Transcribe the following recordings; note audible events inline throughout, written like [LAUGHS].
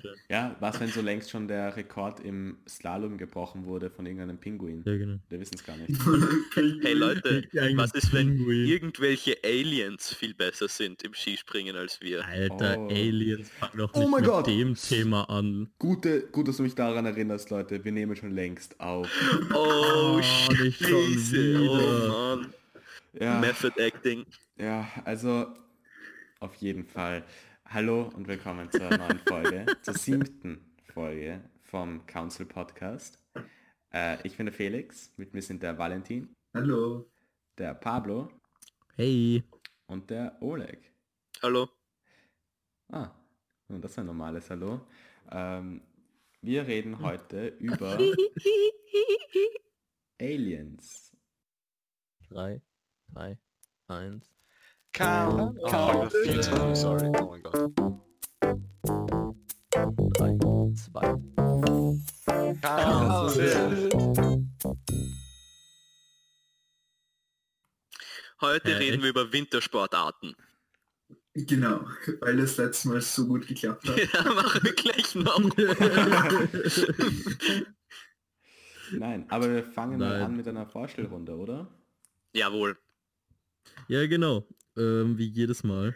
vorstellen. Ja, was, wenn so längst schon der Rekord im Slalom gebrochen wurde von irgendeinem Pinguin? Ja, genau. Wir wissen es gar nicht. [LAUGHS] Hey Leute, [LAUGHS] was ist, wenn Pinguin. irgendwelche Aliens viel besser sind im Skispringen als wir? Alter, Oh. Aliens, fang doch Oh nicht mein mit Gott. dem Thema an. Gute, gut, dass du mich daran erinnerst, Leute. Wir nehmen schon längst auf. Oh, Oh, Scheiße, oh. Mann. Ja, Method Acting. ja, also auf jeden Fall. Hallo und willkommen zur neuen Folge, zur [LAUGHS] siebten Folge vom Council Podcast. Äh, ich bin der Felix, mit mir sind der Valentin, Hallo. der Pablo Hey. und der Oleg. Hallo. Ah, nun, das ist ein normales Hallo. Ähm, wir reden heute über [LAUGHS] Aliens. 3, 2, 1. Count, Oh, count, oh, few times, sorry. Oh mein Gott. 3, 2. Count. Heute Äh, reden wir über Wintersportarten. Genau, weil das letzte Mal so gut geklappt hat. Ja, machen wir gleich noch. [LAUGHS] Nein, aber wir fangen mal Nein. an mit einer Vorstellrunde, oder? Jawohl. Ja, genau. Ähm, wie jedes Mal.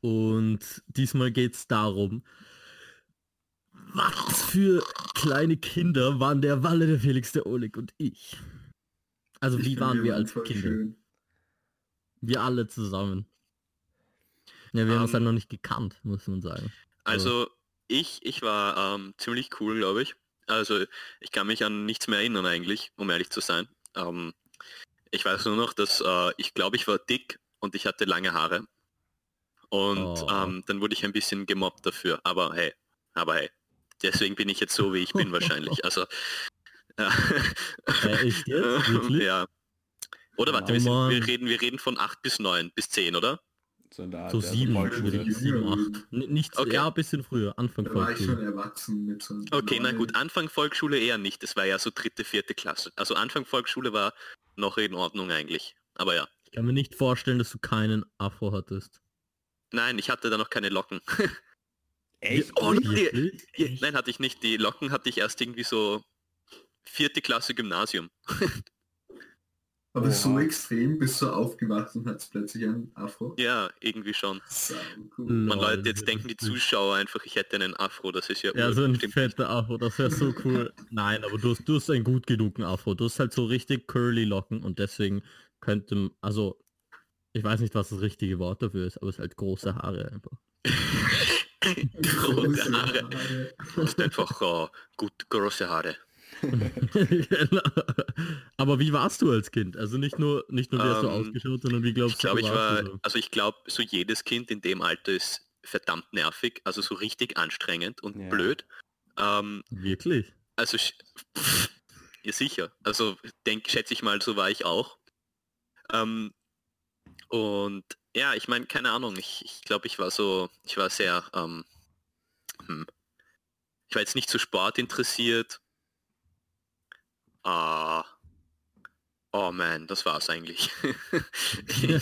Und diesmal geht es darum, was für kleine Kinder waren der Walle, der Felix, der Oleg und ich. Also Ich wie waren wir als Kinder? schön. Wir alle zusammen. Ja, wir haben uns Ähm, dann noch nicht gekannt, muss man sagen. Also ich, ich war ähm, ziemlich cool, glaube ich. Also ich kann mich an nichts mehr erinnern eigentlich, um ehrlich zu sein. Ähm, ich weiß nur noch, dass äh, ich glaube, ich war dick und ich hatte lange Haare. Und Oh. ähm, dann wurde ich ein bisschen gemobbt dafür. Aber hey, aber hey, deswegen bin ich jetzt so, wie ich bin [LAUGHS] wahrscheinlich. Also ja. Äh, echt jetzt? Wirklich? ja. Oder warte, Oh wir, sind, wir, Mann. reden, wir reden von 8 bis 9 bis 10, oder? So, in der Art So sieben, Volksschule. würde ich sieben, acht. N- Nicht, Okay. ja, ein bisschen früher, Anfang Da war ich schon Volksschule. erwachsen mit so Okay, na neun. gut, Anfang Volksschule eher nicht. Das war ja so dritte, vierte Klasse. Also Anfang Volksschule war noch in Ordnung eigentlich. Aber ja. Ich kann mir nicht vorstellen, dass du keinen Afro hattest. Nein, ich hatte da noch keine Locken. [LAUGHS] Echt? Oh, die, die, nein, hatte ich nicht. Die Locken hatte ich erst irgendwie so vierte Klasse Gymnasium. [LAUGHS] Aber so Oha. extrem bist du aufgewacht und hattest plötzlich ein Afro. Ja, irgendwie schon. Cool. Man Lol, Leute, jetzt denken die. Zuschauer einfach, ich hätte einen Afro. Das ist ja, Ja, so ein fetter Afro, das wäre so cool. [LAUGHS] Nein, aber du hast, du hast einen gut genugen Afro. Du hast halt so richtig curly Locken und deswegen könnte, also, ich weiß nicht, was das richtige Wort dafür ist, aber es ist halt große Haare einfach. [LAUGHS] große Haare. [LAUGHS] Du hast einfach äh, gut große Haare. [LAUGHS] Genau. aber wie warst du als Kind? Also nicht nur, nicht nur wie hast du Ähm, ausgeschaut, sondern wie glaubst Ich glaube, du, ich warst war, du so? also ich glaube, so jedes Kind in dem Alter ist verdammt nervig, also so richtig anstrengend und Ja. blöd. Ähm, Wirklich? also pff, [LAUGHS] ja sicher. Also denk, schätze ich mal, so war ich auch. Ähm, und ja, ich meine, keine Ahnung, ich, ich glaube, ich war so, ich war sehr, ähm, hm, ich war jetzt nicht so Sport interessiert. Ah, oh man, das war's eigentlich. du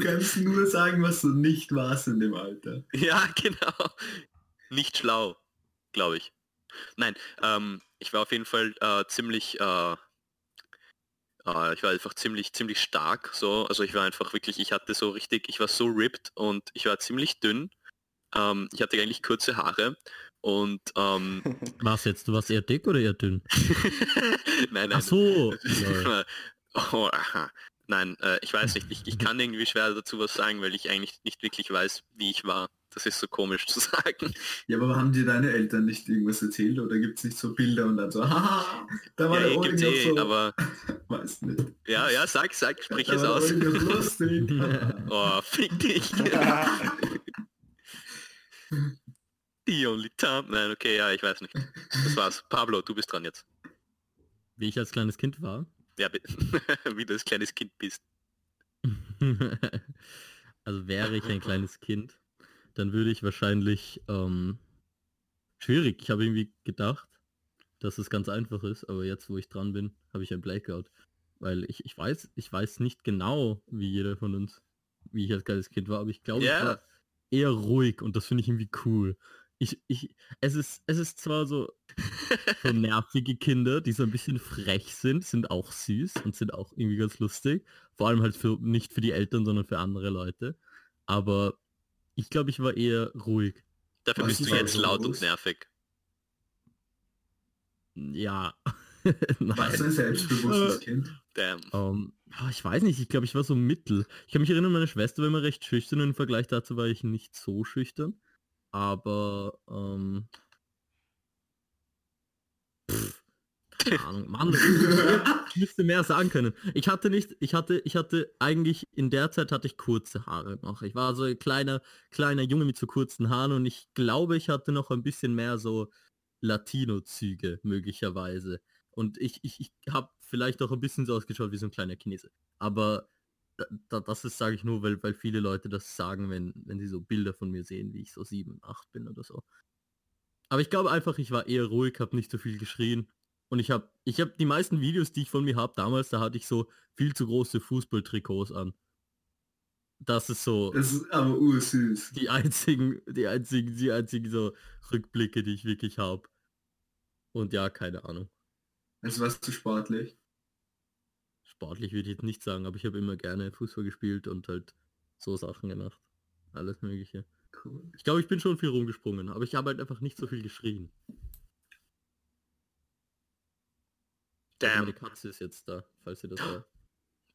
kannst nur sagen, was du nicht warst in dem Alter. Ja, genau. Nicht schlau, glaube ich. Nein, ähm, ich war auf jeden Fall äh, ziemlich, äh, äh, ich war einfach ziemlich, ziemlich stark. So, also ich war einfach wirklich, ich hatte so richtig, ich war so ripped und ich war ziemlich dünn. Ähm, ich hatte eigentlich kurze Haare und ähm, [LAUGHS] Was jetzt? Du warst eher dick oder eher dünn? [LAUGHS] nein, nein. Ach so. oh, aha. Nein, äh, ich weiß nicht. Ich, ich kann irgendwie schwer dazu was sagen, weil ich eigentlich nicht wirklich weiß, wie ich war. Das ist so komisch zu sagen. [LAUGHS] Ja, aber haben dir deine Eltern nicht irgendwas erzählt oder gibt es nicht so Bilder und dann so, haha, da war Ja, der eh, gibt's eh, so, aber weiß nicht. ja, ja, sag, sag, sprich Da es aus. Oh, fick dich. The only time. Nein, okay, ja, ich weiß nicht. Das war's. [LAUGHS] Pablo, du bist dran jetzt. Wie ich als kleines Kind war. Ja, [LAUGHS] wie du das kleines Kind bist. [LAUGHS] also wäre ich ein kleines Kind, dann würde ich wahrscheinlich ähm, schwierig. Ich habe irgendwie gedacht, dass es ganz einfach ist, aber jetzt, wo ich dran bin, habe ich ein Blackout. Weil ich, ich weiß, ich weiß nicht genau, wie jeder von uns, wie ich als kleines Kind war, aber ich glaube, Ja. ich war eher ruhig und das finde ich irgendwie cool. Ich, ich, es ist, es ist zwar so, [LAUGHS] so nervige Kinder, die so ein bisschen frech sind, sind auch süß und sind auch irgendwie ganz lustig. Vor allem halt für, nicht für die Eltern, sondern für andere Leute. Aber ich glaube, ich war eher ruhig. Dafür Was bist ist du jetzt laut und nervig. Ja. [LAUGHS] Du ein selbstbewusstes Kind? Damn. Ähm, ah, ich weiß nicht, ich glaube, ich war so mittel. Ich kann mich erinnern, meine Schwester war immer recht schüchtern und im Vergleich dazu war ich nicht so schüchtern. Aber, ähm, pff, keine [LAUGHS] Ahnung, Mann, [LAUGHS] ich müsste mehr sagen können. Ich hatte nicht, ich hatte, ich hatte eigentlich, in der Zeit hatte ich kurze Haare noch. Ich war so ein kleiner, kleiner Junge mit so kurzen Haaren und ich glaube, ich hatte noch ein bisschen mehr so Latino-Züge möglicherweise. Und ich, ich, ich habe vielleicht auch ein bisschen so ausgeschaut wie so ein kleiner Chinese. Aber da, da, das ist, sage ich nur, weil, weil viele Leute das sagen, wenn, wenn sie so Bilder von mir sehen, wie ich so sieben, acht bin oder so. Aber ich glaube einfach, ich war eher ruhig, habe nicht so viel geschrien. Und ich habe ich hab die meisten Videos, die ich von mir habe, damals, da hatte ich so viel zu große Fußballtrikots an. Das ist so Das ist aber ursüß. die einzigen, die einzigen, die einzigen so Rückblicke, die ich wirklich habe. Und ja, keine Ahnung. Also warst du sportlich? Sportlich würde ich jetzt nicht sagen, aber ich habe immer gerne Fußball gespielt und halt so Sachen gemacht. Alles mögliche. Cool. Ich glaube, ich bin schon viel rumgesprungen, aber ich habe halt einfach nicht so viel geschrien. Damn. Meine Katze ist jetzt da, falls ihr das hört.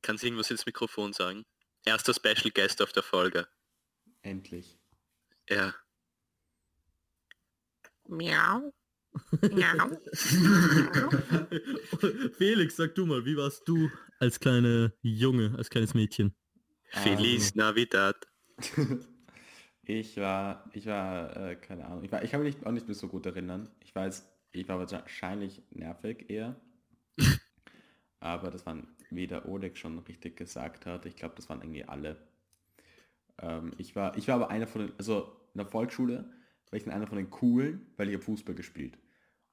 Kannst du irgendwas ins Mikrofon sagen? Erster Special Guest auf der Folge. Endlich. Ja. Miau. [LAUGHS] Felix, sag du mal, wie warst du als kleine Junge, als kleines Mädchen? Feliz Navidad. [LAUGHS] ich war, ich war, äh, keine Ahnung, ich, war, ich kann mich nicht, auch nicht mehr so gut erinnern. Ich weiß, ich war wahrscheinlich nervig eher. [LAUGHS] Aber das waren, wie der Oleg schon richtig gesagt hat, ich glaube, das waren irgendwie alle. Ähm, ich, war, ich war aber einer von den, also in der Volksschule war ich dann einer von den Coolen, weil ich habe Fußball gespielt.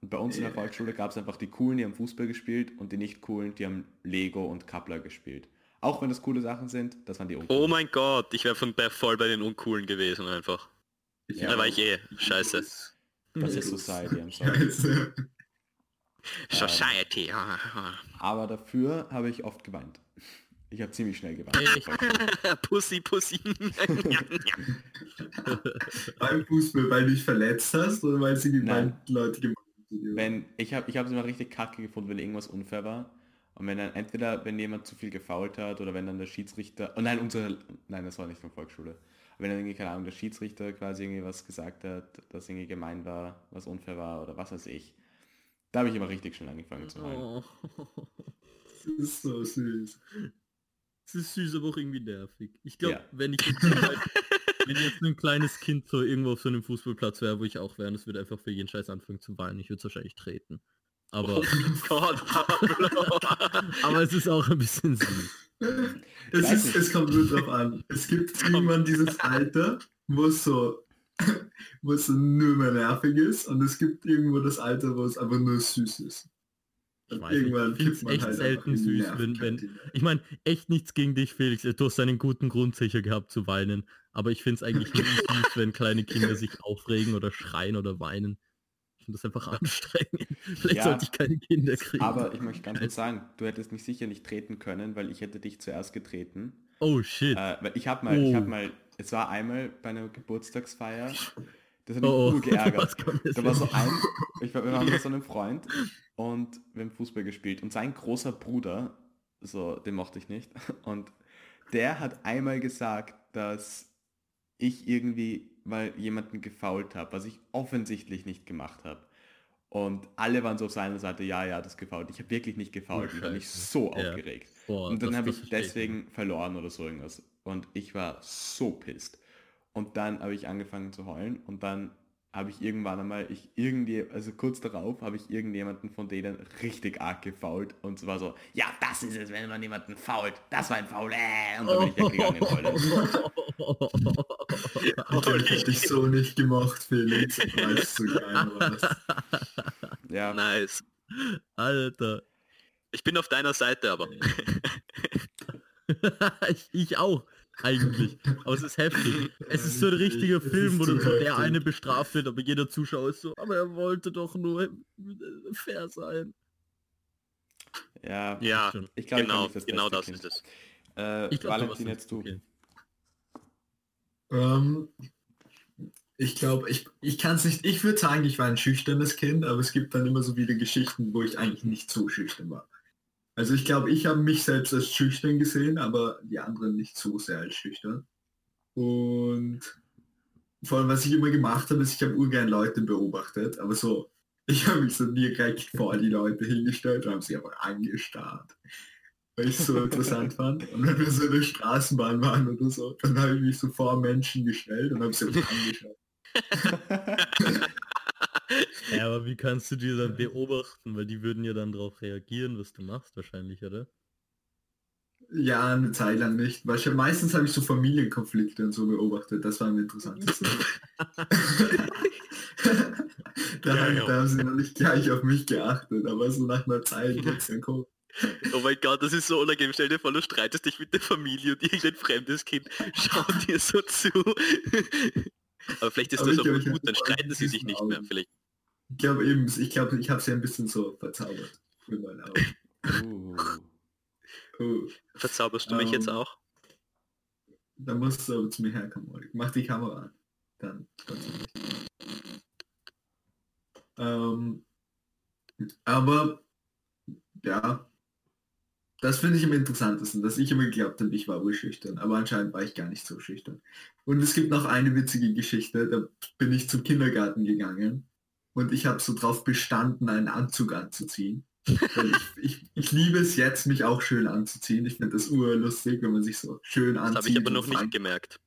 Und bei uns in der Volksschule gab es einfach die Coolen, die haben Fußball gespielt und die nicht Coolen, die haben Lego und Kappler gespielt. Auch wenn das coole Sachen sind, das waren die Uncoolen. Oh mein Gott, ich wäre von bei, voll bei den Uncoolen gewesen einfach. Ja. Da war ich eh. Scheiße. Das ist Society, I'm sorry. Society. ah, ah. Aber dafür habe ich oft geweint. Ich habe ziemlich schnell geweint. Echt? [LAUGHS] Pussy, Pussy. [LAUGHS] beim Fußball, weil du dich verletzt hast oder weil sie die Leute gemacht haben? wenn ich habe ich habe es immer richtig kacke gefunden, wenn irgendwas unfair war. Und wenn dann entweder, wenn jemand zu viel gefault hat oder wenn dann der Schiedsrichter, oh nein, unsere, nein, das war nicht von Volksschule. Wenn dann irgendwie, keine Ahnung, der Schiedsrichter quasi irgendwie was gesagt hat, das irgendwie gemein war, was unfair war oder was weiß ich. Da habe ich immer richtig schnell angefangen zu weinen. Oh. [LAUGHS] Das ist so süß. Es ist süß, aber auch irgendwie nervig. Ich glaube, Ja. wenn ich jetzt, wenn jetzt ein kleines Kind so irgendwo auf so einem Fußballplatz wäre, wo ich auch wäre, und es würde einfach für jeden Scheiß anfangen zu weinen, ich würde es wahrscheinlich treten. Aber, Oh mein Gott, [LAUGHS] aber es ist auch ein bisschen süß. Es, ist, es kommt nur drauf an. Es gibt irgendwann dieses Alter, wo es so, [LAUGHS] wo es so nur mehr nervig ist und es gibt irgendwo das Alter, wo es einfach nur süß ist. Ich weiß nicht, irgendwann ich kippt man echt halt selten süß, wenn- wenn-. Ich meine, echt nichts gegen dich, Felix. Du hast einen guten Grund sicher gehabt zu weinen. Aber ich finde es eigentlich [LAUGHS] nie süß, wenn kleine Kinder sich aufregen oder schreien oder weinen. Ich finde das einfach anstrengend. Vielleicht Ja, sollte ich keine Kinder kriegen. Aber ich möchte ganz kurz sagen, du hättest mich sicher nicht treten können, weil ich hätte dich zuerst getreten. oh shit. Äh, weil ich habe mal, ich Oh. habe mal, es war einmal bei einer Geburtstagsfeier, das hat mich Oh, oh. [LAUGHS] geärgert. Da war so ein, ich war, wir waren mit so einem Freund und wir haben Fußball gespielt und sein großer Bruder, so, den mochte ich nicht, [LAUGHS] und der hat einmal gesagt, dass ich irgendwie mal jemanden gefault habe, was ich offensichtlich nicht gemacht habe. Und alle waren so auf seiner Seite, ja, ja, das gefault. Ich habe wirklich nicht gefault. Ich habe mich so Ja. aufgeregt. Boah, Und dann habe ich deswegen verloren oder so irgendwas. Und ich war so pisst. Und dann habe ich angefangen zu heulen und dann habe ich irgendwann einmal, ich irgendwie, also kurz darauf habe ich irgendjemanden von denen richtig arg gefault und es war so, ja, das ist es, wenn man jemanden fault. Das war ein Foul. Äh, und dann bin ich weggegangen. Den [LAUGHS] hätte ich so nicht gemacht, Felix, es so geil war. Ja, Nice. Alter. Ich bin auf deiner Seite aber. [LAUGHS] ich, ich auch. Eigentlich. Aber es ist heftig. Es ist so ein richtiger Film, wo so der heftig. eine bestraft wird, aber jeder Zuschauer ist so, aber er wollte doch nur fair sein. Ja, Ja, ich glaube, genau, ich kann nicht genau das Kind. ist es. Äh, Ich glaub, Valentin, jetzt du. okay. Ähm, ich glaube, ich, ich kann es nicht, ich würde sagen, ich war ein schüchternes Kind, aber es gibt dann immer so wieder Geschichten, wo ich eigentlich nicht so schüchtern war. Also ich glaube, ich habe mich selbst als schüchtern gesehen, aber die anderen nicht so sehr als schüchtern. Und vor allem, was ich immer gemacht habe, ist, ich habe urgern Leute beobachtet, aber so, ich habe mich so direkt vor die Leute hingestellt und habe sie einfach angestarrt. Weil ich es so interessant fand. Und wenn wir so in der Straßenbahn waren oder so, dann habe ich mich so vor Menschen gestellt und habe sie einfach angeschaut. [LAUGHS] Ja, aber wie kannst du die dann beobachten? Weil die würden ja dann darauf reagieren, was du machst wahrscheinlich, oder? Ja, eine Zeit lang nicht. Weil meistens habe ich so Familienkonflikte und so beobachtet. Das war am interessantesten. [LAUGHS] da, Ja, haben- ja. da haben sie noch nicht gleich auf mich geachtet, aber so nach einer Zeit wird's dann komisch. Oh mein Gott, das ist so unangenehm. Stell dir vor, du streitest dich mit der Familie und irgendein fremdes Kind schaut dir so zu. Aber vielleicht ist Aber das auch gut, dann streiten sie sich nicht mehr. Vielleicht. Ich glaube eben, ich glaube, ich habe sie ein bisschen so verzaubert. Mit meinen Augen. Uh, Oh, Verzauberst du mich jetzt Ähm, auch? da musst du aber zu mir herkommen, Oleg. Mach die Kamera an. Dann. kannst du mich. Ähm, aber ja, das finde ich am interessantesten, dass ich immer geglaubt habe, ich war wohl schüchtern, aber anscheinend war ich gar nicht so schüchtern. Und es gibt noch eine witzige Geschichte, da bin ich zum Kindergarten gegangen und ich habe so drauf bestanden, einen Anzug anzuziehen. Ich, ich, ich liebe es jetzt, mich auch schön anzuziehen. Ich finde das urlustig, wenn man sich so schön Das anzieht. habe ich aber noch nicht gemerkt.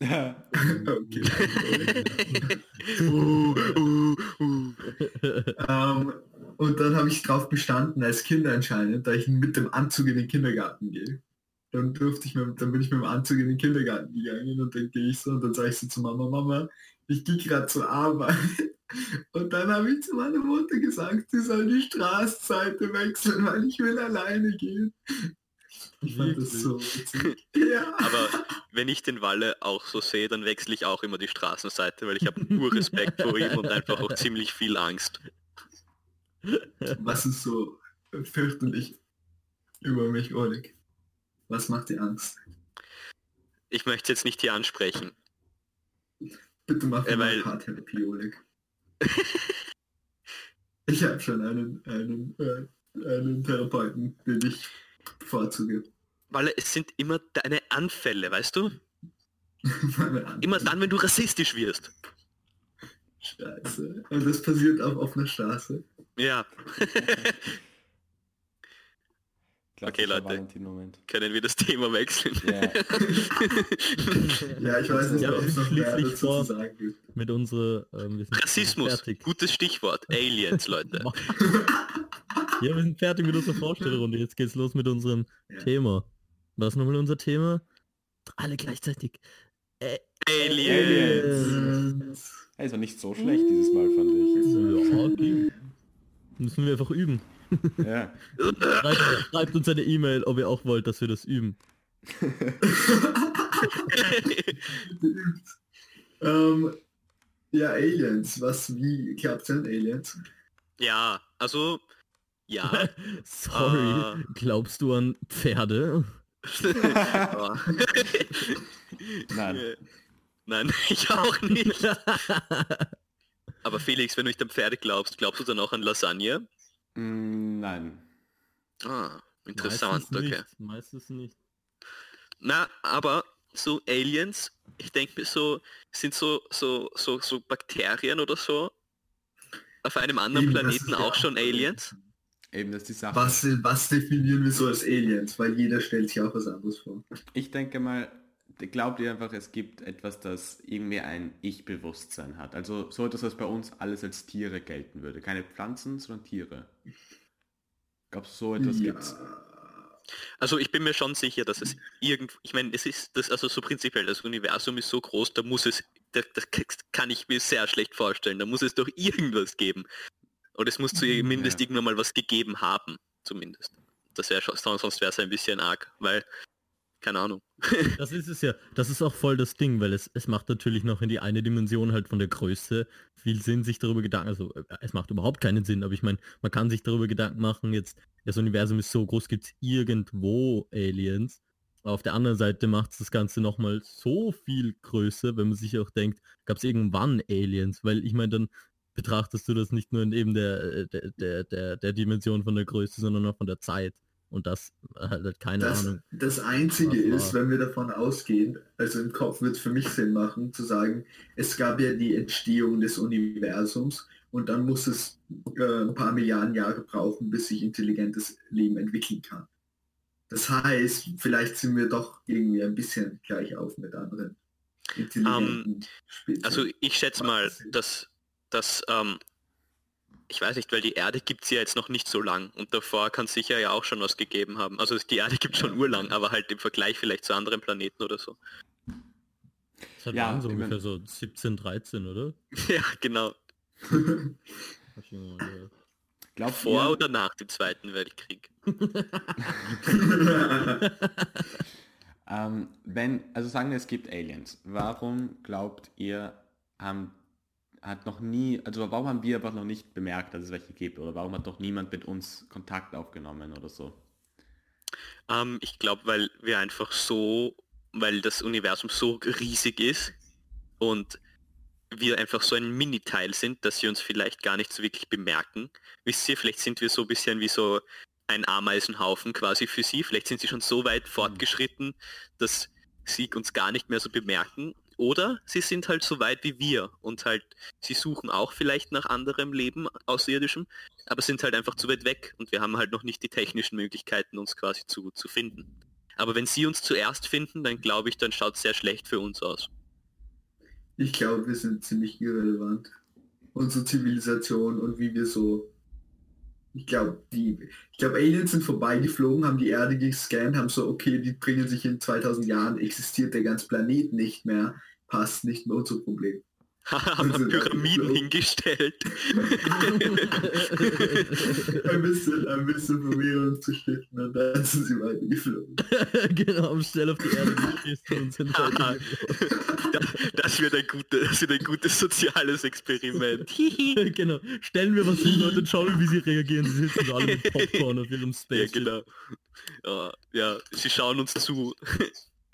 [LAUGHS] okay. [LAUGHS] [LAUGHS] uh, uh, uh. ähm, und dann habe ich drauf bestanden, als Kind anscheinend, da ich mit dem Anzug in den Kindergarten gehe. Dann durfte ich mit, dann bin ich mit dem Anzug in den Kindergarten gegangen und dann gehe ich so und dann sage ich so zu Mama, Mama, ich gehe gerade zur Arbeit. [LAUGHS] Und dann habe ich zu meiner Mutter gesagt, sie soll die Straßenseite wechseln, weil ich will alleine gehen. Ich fand das so witzig. [LAUGHS] Ja. Aber wenn ich den Walle auch so sehe, dann wechsle ich auch immer die Straßenseite, weil ich habe nur Respekt vor ihm und einfach auch ziemlich viel Angst. Was ist so fürchterlich über mich, Oleg? Was macht dir Angst? Ich möchte jetzt nicht hier ansprechen. Bitte mach Äh, weil- Paartherapie, Oleg. ich habe schon einen, einen, äh, einen Therapeuten, den ich bevorzuge. Walle, es sind immer deine Anfälle, weißt du? [LAUGHS] Hand- Immer dann, wenn du rassistisch wirst. Scheiße. Und das passiert auf offener Straße. Ja. Okay, Leute. Valentin-Moment. Können wir das Thema wechseln? Ja. Ja, ich weiß nicht, Ja, ob es noch mehr schließlich dazu vor- zu sagen gibt. Mit unserer ähm, wir sind Rassismus, fertig. gutes Stichwort. Aliens, Leute. [LAUGHS] Ja, wir sind fertig mit unserer Vorstellrunde. Jetzt geht's los mit unserem Ja. Thema. Was ist nochmal unser Thema? Alle gleichzeitig. Äh, Aliens. Also nicht so schlecht dieses Mal, fand ich. Ja, okay. Müssen wir einfach üben. Ja. [LAUGHS] Schreibt, schreibt uns eine E-Mail, ob ihr auch wollt, dass wir das üben. [LAUGHS] ähm, ja, Aliens. Was, wie glaubt ihr an Aliens? ja, also, ja. [LAUGHS] Sorry. Ah. Glaubst du an Pferde? Nein. Nein, ich auch nicht. Aber Felix, wenn du nicht an Pferde glaubst, glaubst du dann auch an Lasagne? Mm, Nein. Ah, interessant, Meistens okay. Nicht. Meistens nicht. Na, aber so Aliens, ich denke mir so, sind so, so, so, so Bakterien oder so auf einem anderen Eben, Planeten auch schon Aliens? Eben, das ist die Sache. Was, was definieren wir so als Aliens? Weil jeder stellt sich auch was anderes vor. Ich denke mal, glaubt ihr einfach, es gibt etwas, das irgendwie ein Ich-Bewusstsein hat. Also so etwas, was bei uns alles als Tiere gelten würde. Keine Pflanzen, sondern Tiere. Glaubst du, so etwas gibt's? Also ich bin mir schon sicher, dass es irgend, ich meine, es ist das also so prinzipiell, das Universum ist so groß, da muss es, das, das kann ich mir sehr schlecht vorstellen, da muss es doch irgendwas geben. Und es muss zumindest Ja. irgendwann mal was gegeben haben, zumindest. Das wäre schon, sonst wäre es ein bisschen arg, weil, keine Ahnung. Das ist es ja. Das ist auch voll das Ding, weil es, es macht natürlich noch in die eine Dimension halt von der Größe viel Sinn, sich darüber Gedanken, also äh, es macht überhaupt keinen Sinn, aber ich meine, man kann sich darüber Gedanken machen, jetzt, das Universum ist so groß, gibt es irgendwo Aliens. Auf der anderen Seite macht das Ganze nochmal so viel größer, wenn man sich auch denkt, gab es irgendwann Aliens? Weil ich meine, dann betrachtest du das nicht nur in eben der, äh, der, der, der, der Dimension von der Größe, sondern auch von der Zeit. Und das äh, halt keine Das, Ahnung. das Einzige ist, war? wenn wir davon ausgehen, also im Kopf wird es für mich Sinn machen, zu sagen, es gab ja die Entstehung des Universums und dann muss es äh, ein paar Milliarden Jahre brauchen, bis sich intelligentes Leben entwickeln kann. Das heißt, vielleicht sind wir doch irgendwie ein bisschen gleich auf mit anderen intelligenten Spezies. Also ich schätze mal, dass, dass ähm, ich weiß nicht, weil die Erde gibt es ja jetzt noch nicht so lang und davor kann es sicher ja auch schon was gegeben haben. Also die Erde gibt schon urlang, aber halt im Vergleich vielleicht zu anderen Planeten oder so. Das hat Ja, waren so ungefähr so 17, 13, oder? [LAUGHS] ja, genau. [LAUGHS] Glaubt Vor ihr, oder nach dem Zweiten Weltkrieg. [LAUGHS] ähm, wenn, also sagen wir, es gibt Aliens, warum glaubt ihr, haben, hat noch nie, also warum haben wir einfach noch nicht bemerkt, dass es welche gibt? Oder warum hat noch niemand mit uns Kontakt aufgenommen oder so? Ähm, ich glaube, weil wir einfach so, weil das Universum so riesig ist und wir einfach so ein Mini-Teil sind, dass sie uns vielleicht gar nicht so wirklich bemerken. Wisst ihr, vielleicht sind wir so ein bisschen wie so ein Ameisenhaufen quasi für sie. Vielleicht sind sie schon so weit fortgeschritten, dass sie uns gar nicht mehr so bemerken. Oder sie sind halt so weit wie wir und halt, sie suchen auch vielleicht nach anderem Leben außerirdischem, aber sind halt einfach zu weit weg und wir haben halt noch nicht die technischen Möglichkeiten, uns quasi zu, zu finden. Aber wenn sie uns zuerst finden, dann glaube ich, dann schaut es sehr schlecht für uns aus. Ich glaube, wir sind ziemlich irrelevant. Unsere Zivilisation und wie wir so. Ich glaube, die. Aliens sind vorbeigeflogen, haben die Erde gescannt, haben so, okay, die bringen sich in 2000 Jahren, existiert der ganze Planet nicht mehr, passt nicht mehr unser Problem. Haben Also, Pyramiden hingestellt. [LAUGHS] ein bisschen, ein bisschen Verwirrung zu stiften und dann sind sie weitergeflogen. [LAUGHS] genau, am Stell auf die Erde geschissen und sind [LAUGHS] das wird ein, gute, das wird ein gutes soziales Experiment. genau. Stellen wir was hin und schauen wir, wie sie reagieren. Sie sitzen so alle mit Popcorn auf ihrem Ja, Space. genau. Ja, ja, sie schauen uns zu.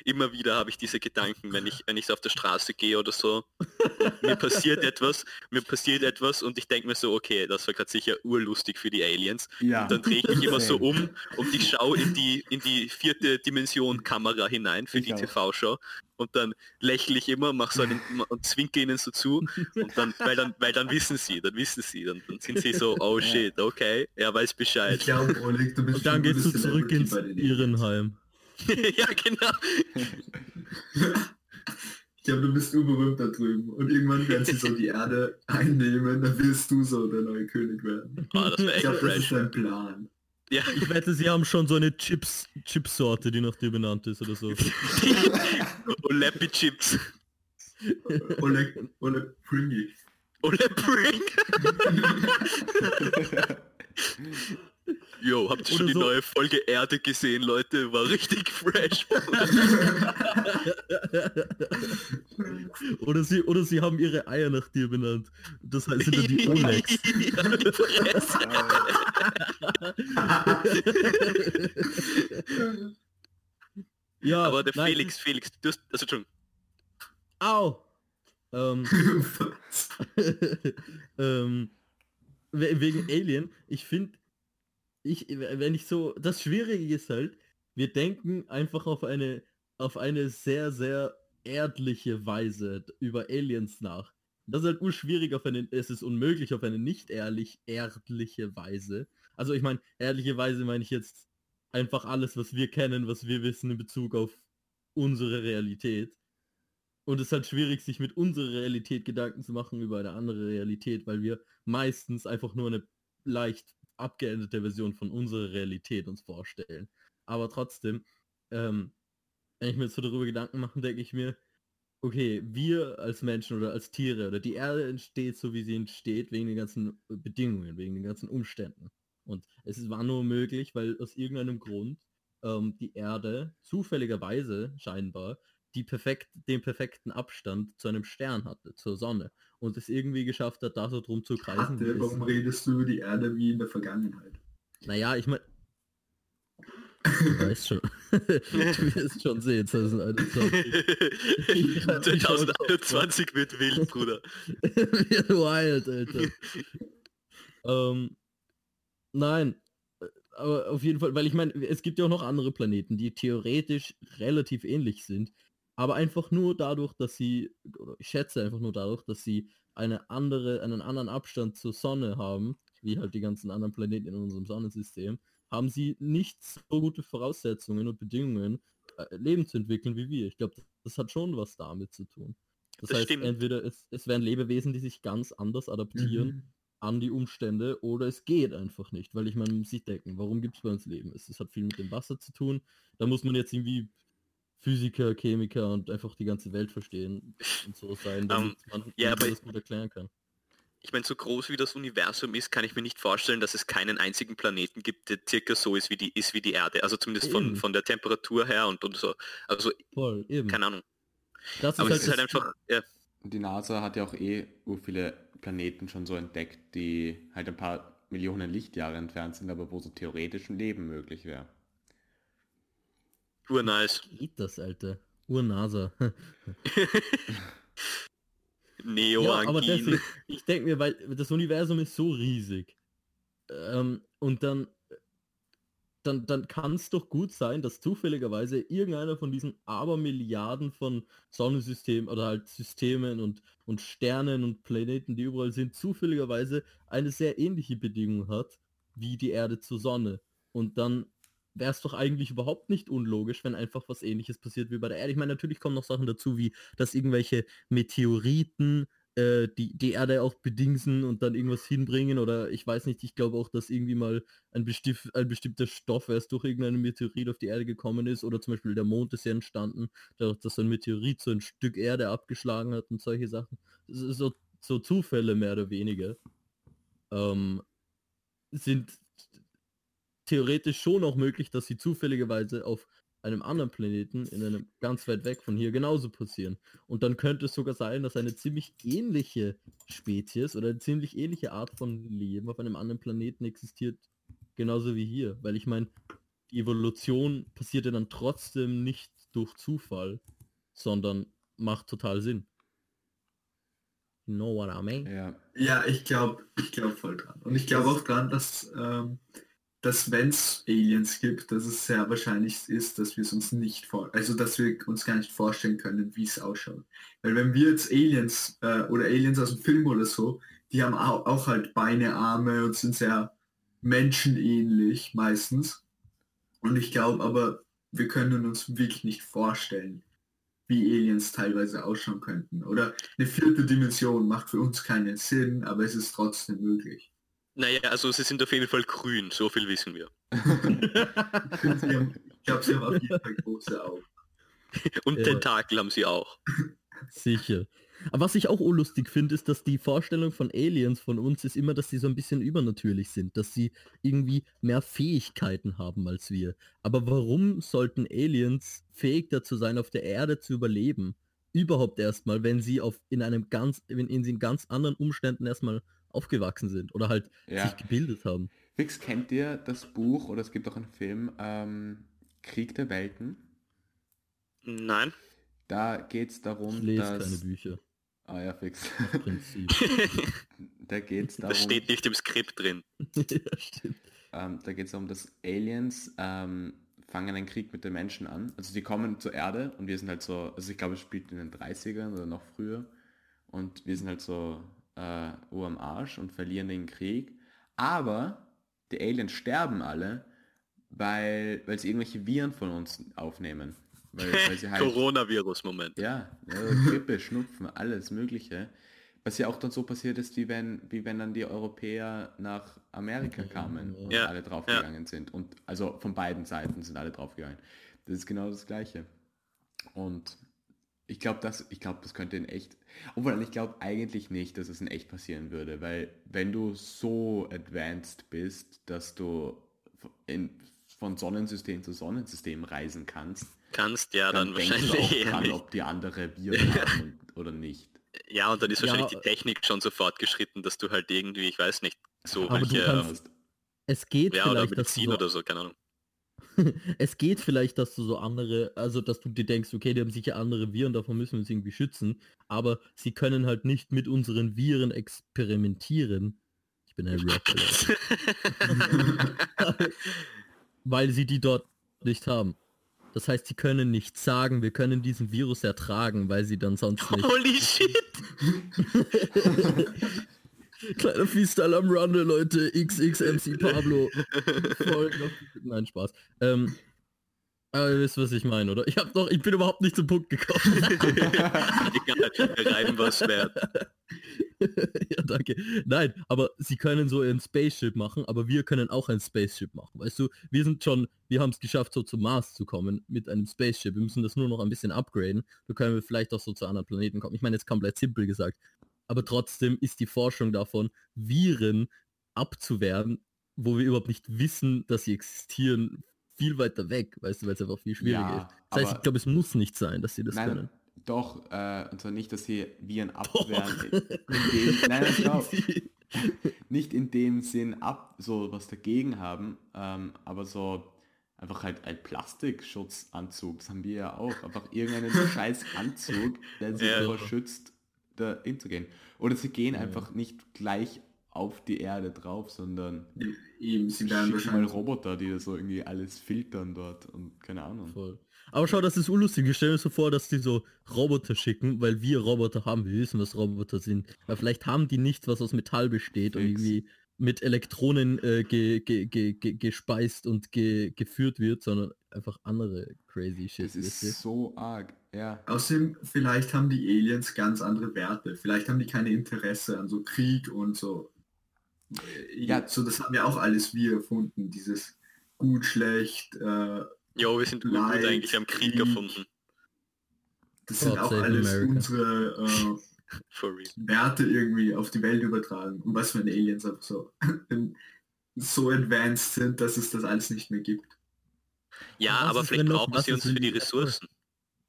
Immer wieder habe ich diese Gedanken, wenn ich, wenn ich so auf der Straße gehe oder so. Und mir passiert etwas, mir passiert etwas und ich denke mir so, okay, das war gerade sicher urlustig für die Aliens. Ja. Dann drehe ich mich immer so um und ich schaue in die, in die vierte Dimension Kamera hinein für Ich die. TV-Show und dann lächle ich immer, mache so einen und zwinke ihnen so zu und dann, weil dann, weil dann wissen sie, dann wissen sie, dann, dann sind sie so, oh shit, okay, er weiß Ich Bescheid. glaube, Oleg, du bist Und dann gehst du zurück ins Irrenheim. [LAUGHS] ja, genau. Ich glaube, du bist urberühmt da drüben. Und irgendwann werden sie so die Erde einnehmen, dann wirst du so der neue König werden. Ah, das wäre Ich echt glaube, das ist dein Plan. Ja, Ich wette, sie haben schon so eine Chips, Chipsorte, die nach dir benannt ist oder so. [LAUGHS] Olepi Chips. Oleg, Oleg Pringy. Ole Bring. [LAUGHS] Yo, habt ihr schon Oder die so- neue Folge Erde gesehen, Leute? War richtig fresh. oder, sie, oder sie haben ihre Eier nach dir benannt. Das heißt, sind dann die Olex. [LAUGHS] Ja, Aber der nein, Felix, Felix, du hast, also Entschuldigung, Au! Ähm, [LAUGHS] [LAUGHS] ähm, we- wegen Alien, ich finde, ich, wenn ich so, das Schwierige ist halt, wir denken einfach auf eine, auf eine sehr, sehr erdliche Weise über Aliens nach. Das ist halt urschwierig auf eine, es ist unmöglich auf eine nicht ehrlich, erdliche Weise. Also ich meine, ehrliche Weise meine ich jetzt einfach alles, was wir kennen, was wir wissen in Bezug auf unsere Realität. Und es ist halt schwierig, sich mit unserer Realität Gedanken zu machen über eine andere Realität, weil wir meistens einfach nur eine leicht abgeänderte Version von unserer Realität uns vorstellen. Aber trotzdem, ähm, wenn ich mir so darüber Gedanken mache, denke ich mir, okay, wir als Menschen oder als Tiere oder die Erde entsteht so, wie sie entsteht, wegen den ganzen Bedingungen, wegen den ganzen Umständen. Und es war nur möglich, weil aus irgendeinem Grund ähm, die Erde zufälligerweise scheinbar die perfekt, den perfekten Abstand zu einem Stern hatte, zur Sonne. Und es irgendwie geschafft hat, da so drum zu kreisen. Hatte, warum redest du über die Erde wie in der Vergangenheit? Naja, ich meine... [LAUGHS] Du weißt schon. du wirst schon sehen, 2021. 2021 wird wild, Bruder. wird wild, Alter. ähm, nein, aber auf jeden Fall, weil ich meine, es gibt ja auch noch andere Planeten, die theoretisch relativ ähnlich sind, aber einfach nur dadurch, dass sie, oder ich schätze einfach nur dadurch, dass sie eine andere, einen anderen Abstand zur Sonne haben, wie halt die ganzen anderen Planeten in unserem Sonnensystem, haben sie nicht so gute Voraussetzungen und Bedingungen, äh, Leben zu entwickeln wie wir. Ich glaube, das hat schon was damit zu tun. Das, Das heißt, stimmt. entweder es, es wären Lebewesen, die sich ganz anders adaptieren Mhm. an die Umstände, oder es geht einfach nicht, weil ich meine, man muss sich denken, warum gibt es bei uns Leben? Es, es hat viel mit dem Wasser zu tun. Da muss man jetzt irgendwie Physiker, Chemiker und einfach die ganze Welt verstehen und so sein, damit man Ähm, ja, ja, aber- das gut erklären kann. Ich meine, so groß wie das Universum ist, kann ich mir nicht vorstellen, dass es keinen einzigen Planeten gibt, der circa so ist wie die, ist wie die Erde. Also zumindest von, Eben. von der Temperatur her und, und so. Also, Voll, eben. keine Ahnung. Das Aber ist es ist halt einfach, ja, Und die NASA hat ja auch eh viele Planeten schon so entdeckt, die halt ein paar Millionen Lichtjahre entfernt sind, aber wo so theoretisch ein Leben möglich wäre. Urnice. geht das, Alter. Urnasa. [LAUGHS] Neo Ja, aber deswegen, ich denke mir, weil das Universum ist so riesig. Ähm, und dann, dann, dann kann es doch gut sein, dass zufälligerweise irgendeiner von diesen Abermilliarden von Sonnensystemen oder halt Systemen und, und Sternen und Planeten, die überall sind, zufälligerweise eine sehr ähnliche Bedingung hat wie die Erde zur Sonne. Und dann wäre es doch eigentlich überhaupt nicht unlogisch, wenn einfach was ähnliches passiert wie bei der Erde. Ich meine, natürlich kommen noch Sachen dazu, wie dass irgendwelche Meteoriten äh, die, die Erde auch bedingsen und dann irgendwas hinbringen oder ich weiß nicht, ich glaube auch, dass irgendwie mal ein, bestiff, ein bestimmter Stoff erst durch irgendeinen Meteorit auf die Erde gekommen ist oder zum Beispiel der Mond ist ja entstanden, dadurch, dass ein Meteorit so ein Stück Erde abgeschlagen hat und solche Sachen. Das so, so Zufälle mehr oder weniger. Ähm, sind theoretisch schon auch möglich, dass sie zufälligerweise auf einem anderen Planeten, in einem ganz weit weg von hier, genauso passieren. Und dann könnte es sogar sein, dass eine ziemlich ähnliche Spezies oder eine ziemlich ähnliche Art von Leben auf einem anderen Planeten existiert, genauso wie hier. Weil ich meine, die Evolution passiert ja dann trotzdem nicht durch Zufall, sondern macht total Sinn. You know what I mean? Ja, Ja, ich glaube ich glaub voll dran. Und ich glaube auch dran, dass, ähm, dass wenn es Aliens gibt, dass es sehr wahrscheinlich ist, dass wir es uns nicht vor, also dass wir uns gar nicht vorstellen können, wie es ausschaut. Weil wenn wir jetzt Aliens äh, oder Aliens aus dem Film oder so, die haben auch, auch halt Beine, Arme und sind sehr menschenähnlich meistens. Und ich glaube aber, wir können uns wirklich nicht vorstellen, wie Aliens teilweise ausschauen könnten. Oder eine vierte Dimension macht für uns keinen Sinn, aber es ist trotzdem möglich. Naja, also sie sind auf jeden Fall grün, so viel wissen wir. [LAUGHS] Ich glaube, sie haben auf jeden Fall große Augen. Und Ja. Tentakel haben sie auch. Sicher. Aber was ich auch unlustig finde, ist, dass die Vorstellung von Aliens von uns ist immer, dass sie so ein bisschen übernatürlich sind, dass sie irgendwie mehr Fähigkeiten haben als wir. Aber warum sollten Aliens fähig dazu sein, auf der Erde zu überleben? Überhaupt erstmal, wenn sie auf in einem ganz, wenn in, in ganz anderen Umständen erstmal aufgewachsen sind oder halt Ja. sich gebildet haben. Fix, kennt ihr das Buch oder es gibt auch einen Film, ähm, Krieg der Welten? Nein. Da geht es darum, Ich lese dass... keine Bücher. Ah ja, fix. Im Prinzip. [LAUGHS] da geht es darum, Das steht nicht im Skript drin. [LAUGHS] ja, stimmt. ähm, da geht es darum, dass Aliens ähm, fangen einen Krieg mit den Menschen an. Also die kommen zur Erde und wir sind halt so, also ich glaube, es spielt in den 30ern oder noch früher. Und wir sind halt so äh, Uhr am Arsch und verlieren den Krieg. Aber die Aliens sterben alle, weil, weil sie irgendwelche Viren von uns aufnehmen. Weil, [LAUGHS] weil sie halt, Coronavirus-Moment. ja, ja, Grippe, Schnupfen, alles Mögliche. Was ja auch dann so passiert ist, wie wenn, wie wenn dann die Europäer nach Amerika kamen und Ja, alle draufgegangen sind. Und also von beiden Seiten sind alle draufgegangen. Das ist genau das Gleiche. Und ich glaube, das, ich glaube, das könnte in echt. Obwohl, ich glaube eigentlich nicht, dass es in echt passieren würde, weil wenn du so advanced bist, dass du in von Sonnensystem zu Sonnensystem reisen kannst, Kannst, ja, dann, dann, wahrscheinlich auch dran, ob die andere Viren [LAUGHS] haben oder nicht. Ja, und dann ist wahrscheinlich Ja, die Technik schon so fortgeschritten, dass du halt irgendwie, ich weiß nicht, so Aber du welche, kannst- Es geht ja, oder vielleicht, dass du Medizin so oder so, keine Ahnung. [LAUGHS] es geht vielleicht, dass du so andere, also dass du dir denkst, okay, die haben sicher andere Viren, davon müssen wir uns irgendwie schützen, aber sie können halt nicht mit unseren Viren experimentieren. Ich bin ein Rapper, [LAUGHS] [LAUGHS] weil sie die dort nicht haben. Das heißt, sie können nicht sagen, wir können diesen Virus ertragen, weil sie dann sonst nicht. Holy shit! Kleiner Freestyle am Runde, Leute. XXMC Pablo. Auf- Nein, Spaß. Ähm, aber ihr wisst, was ich meine, oder? Ich hab noch, ich bin überhaupt nicht zum Punkt gekommen. [LAUGHS] Egal, rein was wert. [LAUGHS] ja, danke. Nein, aber sie können so ein Spaceship machen, aber wir können auch ein Spaceship machen. Weißt du, wir sind schon, wir haben es geschafft, so zum Mars zu kommen mit einem Spaceship. Wir müssen das nur noch ein bisschen upgraden. Da können wir vielleicht auch so zu anderen Planeten kommen. Ich meine, jetzt komplett simpel gesagt. Aber trotzdem ist die Forschung davon, Viren abzuwehren, wo wir überhaupt nicht wissen, dass sie existieren, viel weiter weg, weißt du, weil es einfach viel schwieriger Ja, ist. Das heißt, ich glaube, es muss nicht sein, dass sie das Nein, können. doch, äh, und zwar nicht, dass sie Viren abwehren. [LAUGHS] In, dem, nein, schau, [LAUGHS] nicht in dem Sinn ab, so was dagegen haben, ähm, aber so einfach halt ein Plastikschutzanzug, das haben wir ja auch, einfach irgendeinen [LAUGHS] scheiß Anzug, der sie Ja. schützt, da hinzugehen. Oder sie gehen einfach nicht gleich auf die Erde drauf, sondern Eben, sie werden schicken mal Roboter, die das so irgendwie alles filtern dort und keine Ahnung. Voll. Aber schau, das ist unlustig. Wir stellen uns so vor, dass die so Roboter schicken, weil wir Roboter haben. Wir wissen, was Roboter sind. Weil vielleicht haben die nichts, was aus Metall besteht und Fix. irgendwie mit Elektronen äh, ge, ge, ge, ge, gespeist und ge, geführt wird, sondern einfach andere crazy shit. Das ist weißt du? so arg, ja. Außerdem, vielleicht haben die Aliens ganz andere Werte. Vielleicht haben die keine Interesse an so Krieg und so. Äh, Ja. so das haben ja auch alles wir erfunden. Dieses gut, schlecht. Äh, Jo, wir sind gut, eigentlich am Krieg Krieg. erfunden. das sind God auch alles America. unsere äh, For real. Werte irgendwie auf die Welt übertragen. Und was wenn Aliens einfach so, [LAUGHS] so advanced sind, dass es das alles nicht mehr gibt. Ja, aber ist, vielleicht brauchen sie uns für die Ressourcen.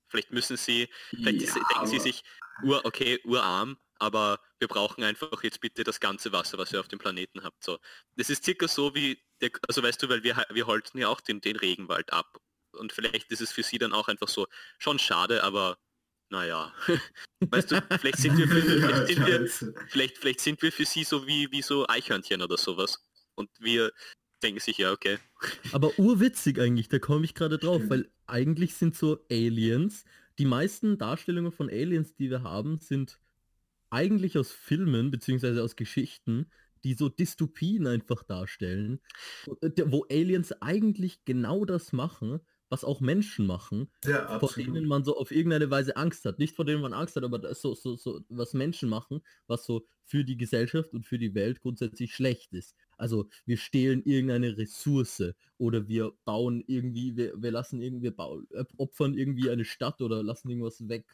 Vielleicht müssen sie, vielleicht Ja, denken sie sich, ur, okay, urarm, aber wir brauchen einfach jetzt bitte das ganze Wasser, was ihr auf dem Planeten habt. So. Das ist circa so wie, der, also weißt du, weil wir, wir holzen ja auch den, den Regenwald ab. Und vielleicht ist es für sie dann auch einfach so, schon schade, aber naja. [LAUGHS] weißt du, vielleicht sind wir, für, [LAUGHS] vielleicht sind wir, vielleicht, vielleicht sind wir für sie so wie, wie so Eichhörnchen oder sowas. Und wir denken sich, ja, okay. Aber [LAUGHS] urwitzig eigentlich, da komme ich gerade drauf, weil eigentlich sind so Aliens, die meisten Darstellungen von Aliens, die wir haben, sind eigentlich aus Filmen beziehungsweise aus Geschichten, die so Dystopien einfach darstellen, wo Aliens eigentlich genau das machen, was auch Menschen machen, Ja, vor absolut. denen man so auf irgendeine Weise Angst hat. Nicht vor denen man Angst hat, aber das so, so, so, was Menschen machen, was so für die Gesellschaft und für die Welt grundsätzlich schlecht ist. Also wir stehlen irgendeine Ressource oder wir bauen irgendwie, wir, wir lassen irgendwie, bauen, äh, opfern irgendwie eine Stadt oder lassen irgendwas weg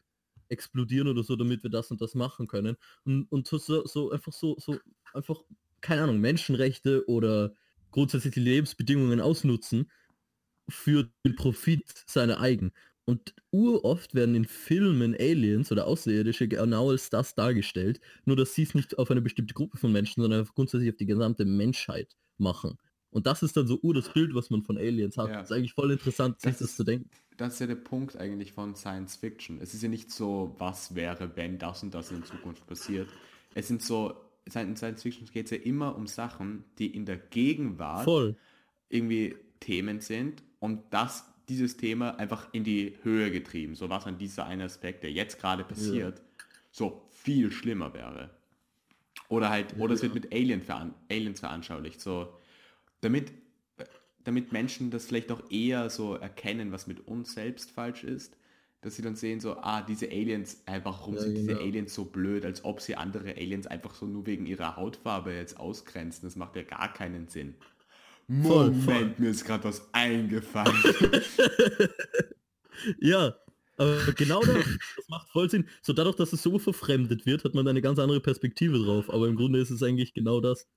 explodieren oder so, damit wir das und das machen können. Und, und so, so einfach so, so, einfach, keine Ahnung, Menschenrechte oder grundsätzlich die Lebensbedingungen ausnutzen für den Profit seiner eigen. Und uroft werden in Filmen Aliens oder Außerirdische genau als das dargestellt, nur dass sie es nicht auf eine bestimmte Gruppe von Menschen, sondern grundsätzlich auf die gesamte Menschheit machen. Und das ist dann so ur das Bild, was man von Aliens hat. Ja. Das ist eigentlich voll interessant, sich Das das ist- zu denken. Das ist ja der Punkt eigentlich von Science Fiction. Es ist ja nicht so, was wäre, wenn das und das in Zukunft passiert. Es sind so, in Science Fiction geht es ja immer um Sachen, die in der Gegenwart Voll. irgendwie Themen sind und das, dieses Thema einfach in die Höhe getrieben. So was an dieser eine Aspekt, der jetzt gerade passiert, so viel schlimmer wäre. Oder halt, oder es wird mit Alien veran Aliens veranschaulicht. So, damit, damit Menschen das vielleicht auch eher so erkennen, was mit uns selbst falsch ist, dass sie dann sehen so, ah, diese Aliens, äh, warum Ja, sind diese genau. Aliens so blöd, als ob sie andere Aliens einfach so nur wegen ihrer Hautfarbe jetzt ausgrenzen. Das macht ja gar keinen Sinn. Voll, Moment, voll. mir ist gerade was eingefallen. [LAUGHS] Ja, aber genau das, das macht voll Sinn. So dadurch, dass es so verfremdet wird, hat man eine ganz andere Perspektive drauf. Aber im Grunde ist es eigentlich genau das.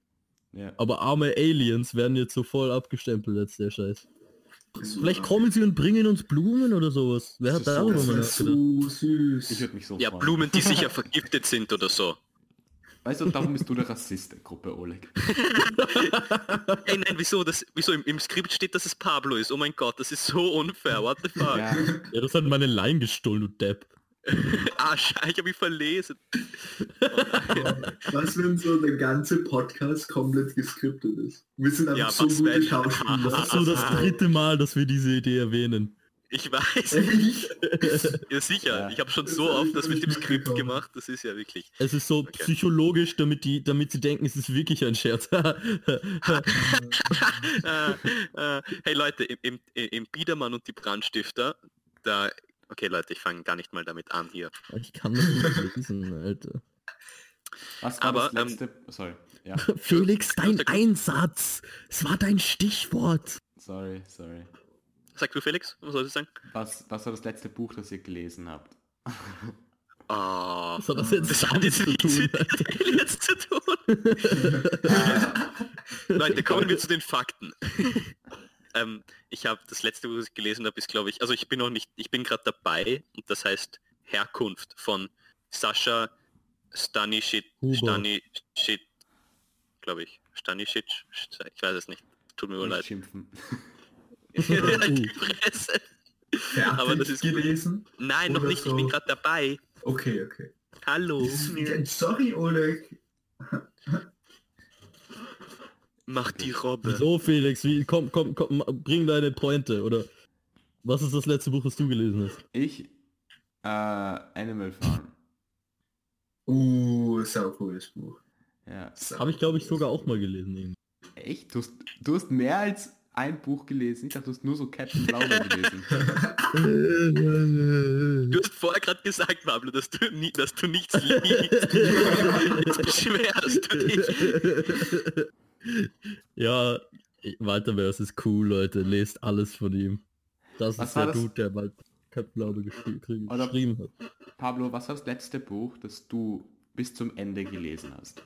ja. Aber arme Aliens werden jetzt so voll abgestempelt als der Scheiß. Vielleicht kommen sie und bringen uns Blumen oder sowas. Wer hat Das ist darüber so- mal Das ist nachgedacht? so süß. Ich würde mich so Ja, freuen. Blumen, die sicher [LAUGHS] vergiftet sind oder so. Weißt du, darum bist du der Rassist der Gruppe, Oleg. [LAUGHS] Ey, nein, wieso? Das, wieso? Im, Im Skript steht, dass es Pablo ist. Oh mein Gott, das ist so unfair. What the fuck? Ja, Ja, das hat meine Line gestohlen, du Depp. [LAUGHS] Ah, scheiße, ich habe mich verlesen. Was, wenn so der ganze Podcast komplett geskriptet ist? Wir sind einfach Ja, so gute Schauspieler. Das ist so das dritte Mal, dass wir diese Idee erwähnen. Ich weiß. [LAUGHS] Ja, sicher. Ja. Ich habe schon so oft das mit dem Skript gemacht. Das ist ja wirklich. Es ist so psychologisch, damit die, damit sie denken, es ist wirklich ein Scherz. [LAUGHS] [LAUGHS] äh, äh, hey Leute, im, im, im Biedermann und die Brandstifter, da. Okay Leute, ich fange gar nicht mal damit an hier. ich kann das nicht lesen, Alter. was war Aber, das letzte... Sorry. Ja, Felix, dein. Einsatz. Es war dein Stichwort. sorry, sorry. Sag du Felix, was soll ich sagen? Was, was war das letzte Buch, das ihr gelesen habt? Ah, Was hat das jetzt das hat jetzt zu nichts tun? mit jetzt zu tun. [LAUGHS] [LAUGHS] Leute, kommen wir zu den Fakten. ähm, ich habe das letzte, was ich gelesen habe, ist glaube ich, also ich bin noch nicht, ich bin gerade dabei und das heißt Herkunft von Sascha Stanisic. Stanisic, glaube ich, Stanisic, ich weiß es nicht, tut mir leid. schimpfen. [LAUGHS] Die Fresse. Fertig Aber das ist gut. gelesen? Nein, noch nicht, ich bin so. gerade dabei. Okay, okay. Hallo, [LAUGHS] Sorry, Oleg. mach die Robbe. So, Felix, wie, komm, komm, komm, bring deine Pointe, oder? Was ist das letzte Buch, das du gelesen hast? Ich, äh, Animal Farm. Uh, sau cooles Buch. Ja. Habe ich, glaube ich, sogar auch mal gelesen. irgendwie. Echt? Du hast, du hast mehr als ein Buch gelesen? Ich dachte, du hast nur so Captain Blaubeer gelesen. [LAUGHS] Du hast vorher gerade gesagt, Pablo, dass du, nie, dass du nichts liest. [LAUGHS] Jetzt beschwerst du dich. ja, Walter Vers ist cool, Leute. Lest alles von ihm. Das Was ist der das? Dude, der bald Glaube geschri Oder- geschrieben hat. Pablo, was war das letzte Buch, das du bis zum Ende gelesen hast?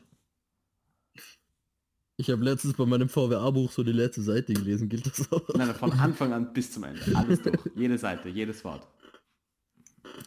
Ich habe letztens bei meinem VWA-Buch so die letzte Seite gelesen. Gilt das auch? Nein, von Anfang an bis zum Ende. Alles durch. Jede Seite, jedes Wort.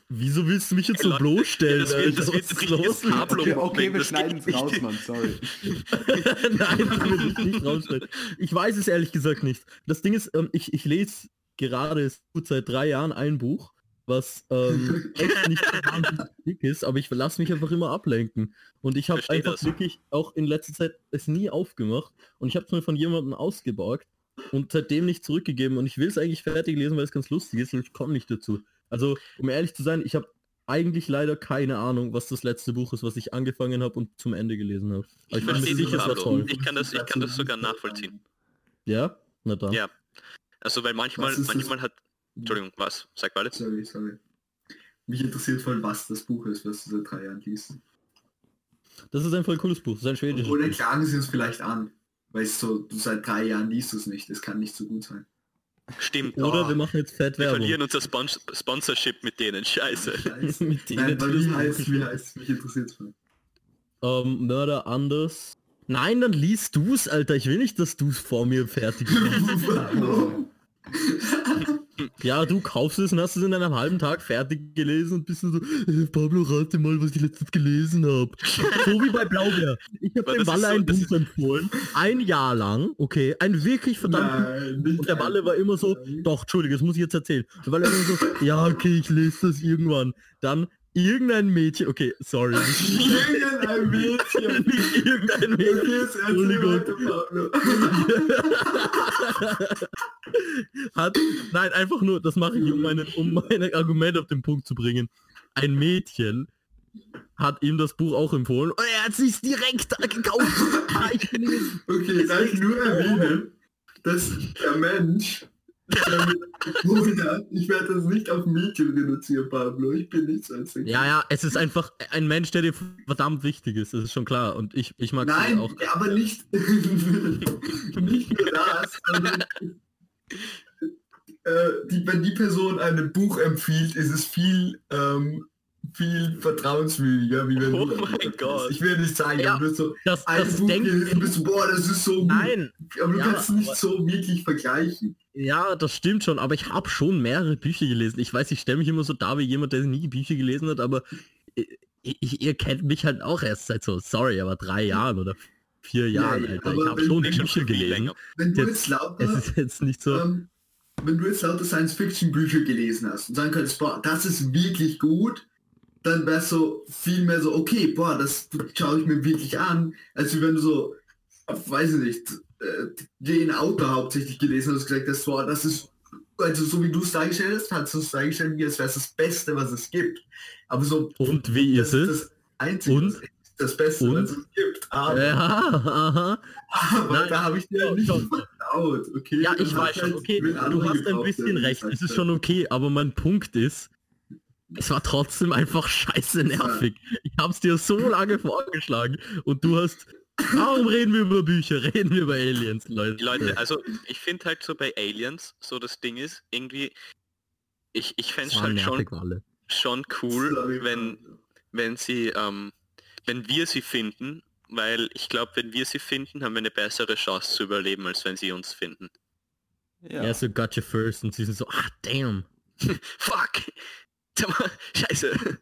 Wieso willst du mich jetzt so Leute, bloßstellen? das wird- das wird los? Okay, okay wir schneiden geht es raus, nicht. Mann, sorry. [LAUGHS] Nein, das will ich nicht rausstellen. Ich weiß es ehrlich gesagt nicht. Das Ding ist, ähm, ich, ich lese gerade es gut seit drei Jahren ein Buch, was ähm, echt nicht [LAUGHS] dick ist, aber ich lasse mich einfach immer ablenken. Und ich habe einfach das. wirklich auch in letzter Zeit es nie aufgemacht und ich habe es mir von jemandem ausgeborgt und seitdem nicht zurückgegeben und ich will es eigentlich fertig lesen, weil es ganz lustig ist und ich komme nicht dazu. Also, um ehrlich zu sein, ich habe eigentlich leider keine Ahnung, was das letzte Buch ist, was ich angefangen habe und zum Ende gelesen habe. Aber Ich bin mir verstehe dich, sicher, es war Pablo. toll. Ich kann das, ich kann das sogar nachvollziehen. Ja? Na dann. Ja. Also weil manchmal, das? manchmal hat. Entschuldigung, was? Sag mal. Sorry, sorry. Mich interessiert voll, was das Buch ist, was du seit drei Jahren liest. Das ist ein voll cooles Buch. Das ist ein schwedisches Oder Buch. klagen sie uns vielleicht an. Weil es so, du seit drei Jahren liest es nicht. Das kann nicht so gut sein. Stimmt. Oder oh, wir machen jetzt fett wir verlieren unser Spon Sponsorship mit denen. Scheiße. Scheiße. [LAUGHS] Mit denen Nein, weil wie heißt, wie heißt, mich interessiert voll. Ähm, Mörder anders. Nein, dann liest du's, Alter. Ich will nicht, dass du's vor mir fertig liest. [LAUGHS] Ja, du kaufst es und hast es in einem halben Tag fertig gelesen und bist du so, äh, Pablo, rate mal, was ich letztens gelesen habe. [LAUGHS] so wie bei Blaubeer. Ich habe dem Walle so- ein Buch empfohlen. Ein Jahr lang, okay. Ein wirklich verdammt Nein, Und der Walle war immer so, doch, Entschuldige, das muss ich jetzt erzählen. Der Walle war immer so, ja, okay, ich lese das irgendwann. Dann irgendein Mädchen, okay, sorry. [LAUGHS] Irgendein Mädchen. [LAUGHS] irgendein Mädchen. Okay, jetzt Entschuldigung. Pablo. [LAUGHS] Hat, nein, einfach nur, das mache ich, um, meinen, um mein Argument auf den Punkt zu bringen. Ein Mädchen hat ihm das Buch auch empfohlen. Und er hat sich direkt gekauft. Okay, darf ich nur erwähnen, dass der Mensch, [LAUGHS] ich werde das nicht auf Mädchen reduzieren, Pablo, ich bin nicht so ein Sexist. ja, ja, es ist einfach ein Mensch, der dir verdammt wichtig ist. Das ist schon klar. Und ich, ich mag Nein, auch. aber nicht, [LAUGHS] nicht nur das, sondern äh, die, wenn die Person ein Buch empfiehlt, ist es viel ähm, viel vertrauenswürdiger, wie wenn Oh du mein. Gott. Ich will nicht sagen, Ja, aber du hast so Das, ein das Buch gelesen, bist du, boah, das ist so gut. Nein, Aber du Ja, kannst nicht aber- so wirklich vergleichen. ja, das stimmt schon, aber ich habe schon mehrere Bücher gelesen. Ich weiß, ich stelle mich immer so da wie jemand, der nie Bücher gelesen hat, aber ich, ich, ihr kennt mich halt auch erst seit so, sorry, aber drei Jahren oder vier Jahren, ja, Alter. Ich habe schon Bücher gelesen. Wenn du Jetzt- jetzt lauter, Es ist jetzt nicht so, ähm, wenn du jetzt lauter Science-Fiction-Bücher gelesen hast und sagen könntest, boah, das ist wirklich gut, dann wär's so viel mehr so, okay, boah, das schaue ich mir wirklich an, als wenn du so, weiß ich nicht, äh, den Autor hauptsächlich gelesen hast und gesagt hast, boah, das ist, also so wie du es dargestellt hast, hast du es dargestellt, wie als wäre es das Beste, was es gibt. Aber so, und wie das ist es? das Einzige, Und? es das Beste, Und? was es gibt. Aber, Ja, aha. aber Nein, da habe ich dir ja, nicht schon. vertraut, okay? Ja, ich weiß schon, halt okay, du hast ein bisschen recht, es ist hat. schon okay, aber mein Punkt ist, es war trotzdem einfach scheiße nervig. Ich hab's dir so lange vorgeschlagen und du hast, warum reden wir über Bücher, reden wir über Aliens, Leute. Leute, also ich finde halt so bei Aliens, so das Ding ist, irgendwie, ich, ich fände es halt schon, alle. schon cool, wenn, wenn sie, ähm, wenn wir sie finden, weil ich glaube, wenn wir sie finden, haben wir eine bessere Chance zu überleben, als wenn sie uns finden. Ja. Ja, so got you first und sie sind so, ah, damn. [LAUGHS] Fuck! [LAUGHS] Sag mal, Scheiße!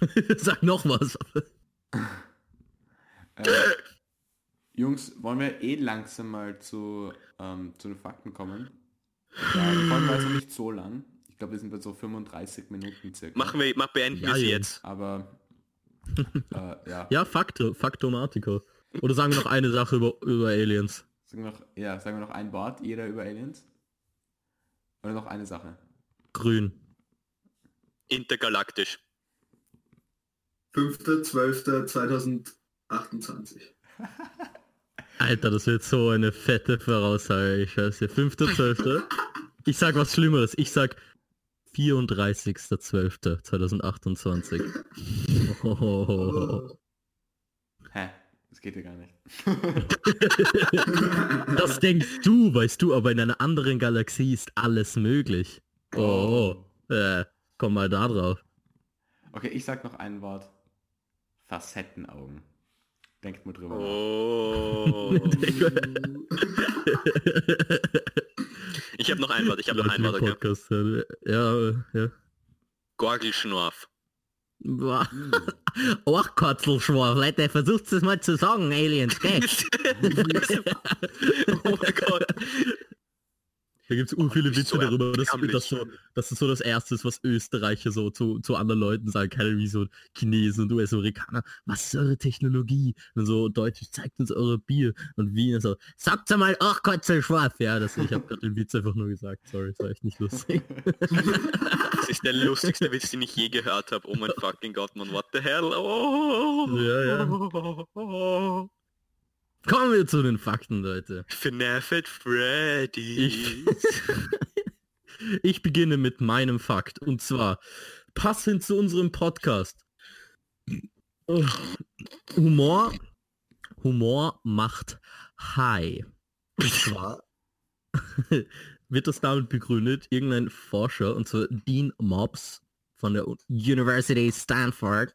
[LAUGHS] Sag noch was. Äh, Jungs, wollen wir eh langsam mal zu, ähm, zu den Fakten kommen? Ja, die Folge war also nicht so lang. Ich glaube, wir sind bei so 35 Minuten circa. Machen wir, mach, beenden Ja, wir jetzt. Aber, [LAUGHS] äh, ja. Ja, Fakto, Faktomatiker. Oder sagen wir noch eine Sache über, über Aliens. Sagen wir noch, ja, sagen wir noch ein Wort, jeder über Aliens? Oder noch eine Sache? Grün. Intergalaktisch. 5.12.2028. [LAUGHS] Alter, das wird so eine fette Voraussage, ich scheiße. 5.12. Ich sag was Schlimmeres. Ich sag 34.12.2028. Oh. Hä? Das geht ja gar nicht. [LAUGHS] Das denkst du, weißt du, aber in einer anderen Galaxie ist alles möglich. Oh, äh, komm mal da drauf. Okay, ich sag noch ein Wort. Facettenaugen. Denkt mal drüber nach. Oh. [LAUGHS] Ich habe noch ein Wort, ich habe noch ein Wort, okay? Podcast, ja, ja. Gorgelschnorf. Boah. Hm. Orchkotzelschwarf, Leute, versucht es mal zu sagen, Aliens, gell? [LAUGHS] oh mein Gott. Da gibt es ur viele Witze so darüber, dass, dass, so, dass es so das Erste ist, was Österreicher so zu, zu anderen Leuten sagen, keine wie so Chinesen und US-Amerikaner, was ist eure Technologie? Und so Deutsch, zeigt uns eure Bier. Und Wiener so, sagt mal Orchkotzelschwarf. Ja, das, ich habe gerade den Witz einfach nur gesagt, sorry, das war echt nicht lustig. [LAUGHS] Das ist der lustigste Witz, den ich je gehört habe. Oh mein [LAUGHS] fucking Gott, man, what the hell? Oh. Ja, ja. Kommen wir zu den Fakten, Leute. FNAF at Freddy. Ich, [LAUGHS] ich beginne mit meinem Fakt. Und zwar, passend zu unserem Podcast. Oh, Humor, Humor macht high. Und zwar [LAUGHS] wird das damit begründet, irgendein Forscher, und zwar Dean Mobs von der University Stanford.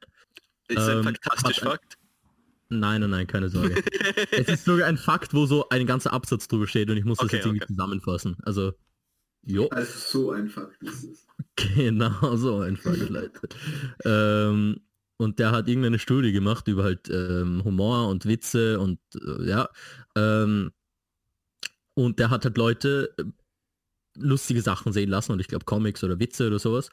ist ein ähm, fantastisch ein- Fakt. Nein, nein, nein, keine Sorge. es ist sogar ein Fakt, wo so ein ganzer Absatz drüber steht und ich muss das Okay, jetzt irgendwie okay. zusammenfassen. Also, jo. Also so einfach ist es. Genau, so einfach, Leute. ähm, und der hat irgendeine Studie gemacht über halt ähm, Humor und Witze und äh, ja. Ähm, und der hat halt Leute äh, lustige Sachen sehen lassen und ich glaube Comics oder Witze oder sowas.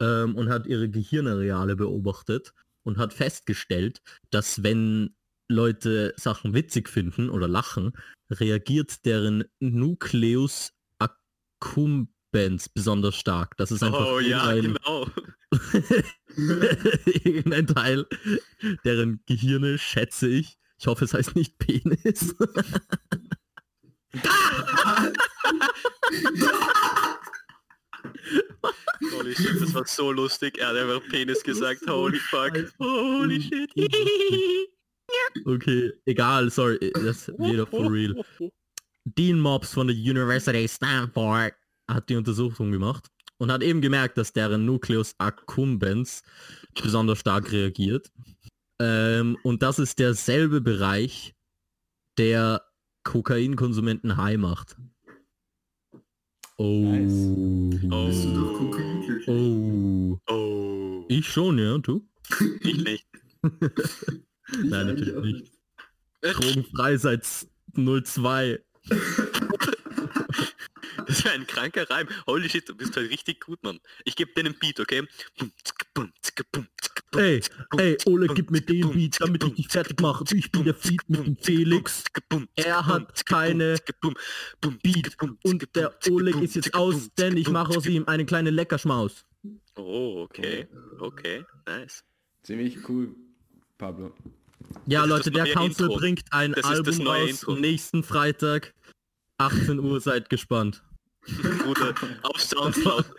Ähm, und hat ihre Gehirnareale beobachtet und hat festgestellt, dass wenn Leute Sachen witzig finden oder lachen, reagiert deren Nucleus accumbens besonders stark. Das ist einfach Oh ja, genau. [LAUGHS] irgendein Teil, deren Gehirne schätze ich. Ich hoffe, es heißt nicht Penis. Holy shit, das war so lustig. Er hat einfach Penis gesagt. [LAUGHS] Holy fuck. Holy shit. [LAUGHS] okay, egal, sorry, das wieder [LAUGHS] for real. Dean Mobs von der University Stanford hat die Untersuchung gemacht und hat eben gemerkt, dass deren Nucleus accumbens besonders stark reagiert. Ähm, und das ist derselbe Bereich, der Kokainkonsumenten high macht. Oh. Bist du doch Kokain glücklich? Oh. Oh, Ich schon, ja, du? ich nicht. [LAUGHS] Nein, natürlich nicht. Drogenfrei seit 02. Das war ein kranker Reim. Holy shit, du bist halt richtig gut, Mann. Ich gebe dir einen Beat, okay? Ey, ey, Ole, gib mir den Beat, damit ich dich fertig mache. Ich bin der Feed mit dem Felix. Er hat keine Beat. Und der Oleg ist jetzt aus, denn ich mache aus ihm einen kleinen Leckerschmaus. Oh, okay. Okay, nice. Ziemlich cool, Pablo. Ja, Das Leute, der Council Intro. bringt ein Das ist das Album neue raus Intro. nächsten Freitag. 18 Uhr, seid gespannt. [LAUGHS] Bruder, auf Soundcloud. [LAUGHS]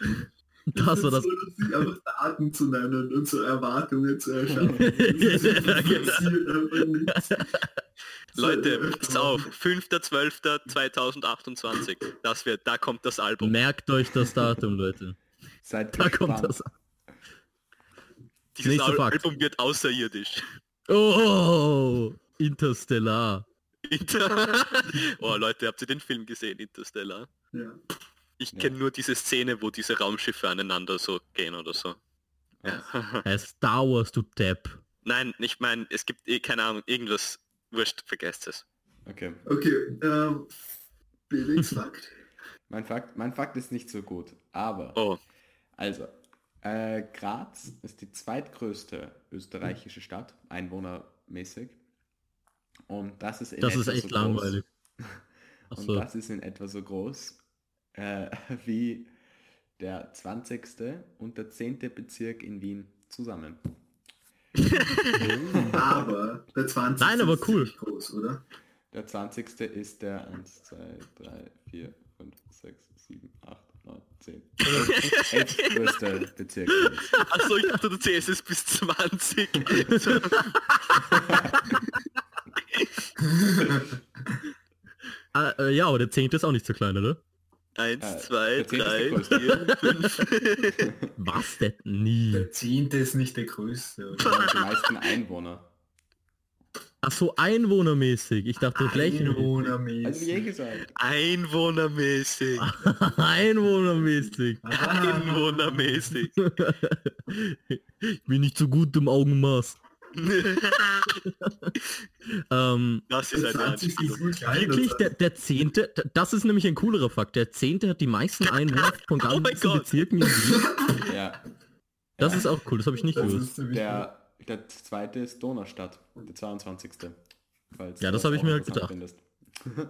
Das war das. so lustig, einfach Daten zu nennen und so Erwartungen zu erschaffen. [LAUGHS] Ja, Das genau. Leute, äh, pass auf, 5.12.2028. Das wird, da kommt das Album. Merkt euch das Datum, Leute. Seid Da kommt gespannt. das. Dieses nächster Al Fakt. Album wird außerirdisch. Oh, Interstellar. Inter [LAUGHS] oh Leute, habt ihr den Film gesehen, Interstellar? Ja. Ich Ja. kenne nur diese Szene, wo diese Raumschiffe aneinander so gehen oder so. Ja. [LAUGHS] Hey, Star Wars, du Depp. Nein, ich meine, es gibt eh, keine Ahnung, irgendwas, wurscht, vergesst es. Okay. Okay, ähm, Felix [LAUGHS] Fakt. Mein Fakt, mein Fakt ist nicht so gut, aber Oh, also äh, Graz ist die zweitgrößte österreichische Stadt, einwohnermäßig. Und das ist in Das ist etwa echt so langweilig. Groß, [LAUGHS] und das ist in etwa so groß äh, [LAUGHS] wie der 20. und der 10. Bezirk in Wien zusammen. [LAUGHS] Aber der 20. Nein, aber ist cool. ziemlich groß, oder? Der 20. ist der 1, 2, 3, 4, 5, 6, 7, 8, 9, 10. 11. größte Bezirk. achso, ich dachte, du zählst es bis 20. So, [LAUGHS] Ah, äh, ja, aber der 10. ist auch nicht so klein, oder? Eins, Äh, zwei, der zehnte ist drei, der größte. vier, fünf. Was denn? Nie. Der 10. ist nicht der größte. Oder? Die meisten Einwohner. Ach so, einwohnermäßig. Ich dachte flächenmäßig. Wie Einwohnermäßig. Einwohnermäßig. [LAUGHS] einwohnermäßig. Ah, Einwohnermäßig. [LAUGHS] ich bin nicht so gut im Augenmaß. [LAUGHS] Ähm, Das ist der eine 20. ist Anspielung. nur klein. wirklich, das der, der 10. Das ist nämlich ein coolerer Fakt. Der 10. hat die meisten Einwohner von Oh ganzen Gott. Bezirken in Wien. Ja. Das Ja. ist auch cool, das habe ich nicht das gewusst. Der, der zweite ist Donaustadt, der 22. Falls Ja, du das habe ich mir halt gedacht. [LAUGHS]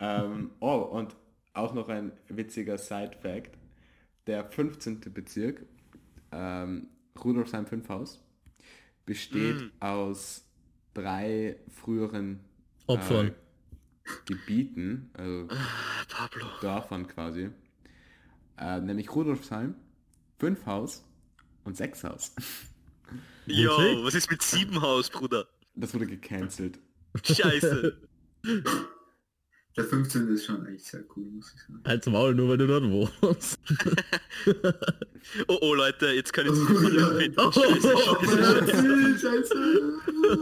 ähm, oh, und auch noch ein witziger Side-Fact. Der 15. Bezirk, ähm, Rudolfsheim 5 Haus, besteht Mm. aus drei früheren Opfern. äh, Gebieten, also Pablo. Dörfern quasi. Äh, nämlich Rudolfsheim, 5 Haus und 6 Haus. [LAUGHS] Jo, was ist mit Siebenhaus, Bruder? Das wurde gecancelt. Scheiße. [LAUGHS] Der 15. ist schon echt sehr cool, muss ich sagen. Halt's Maul, nur weil du dort wohnst. [LAUGHS] Oh, oh, Leute, jetzt kann ich Oh, es ja. nicht Oh, Scheiße, Scheiße.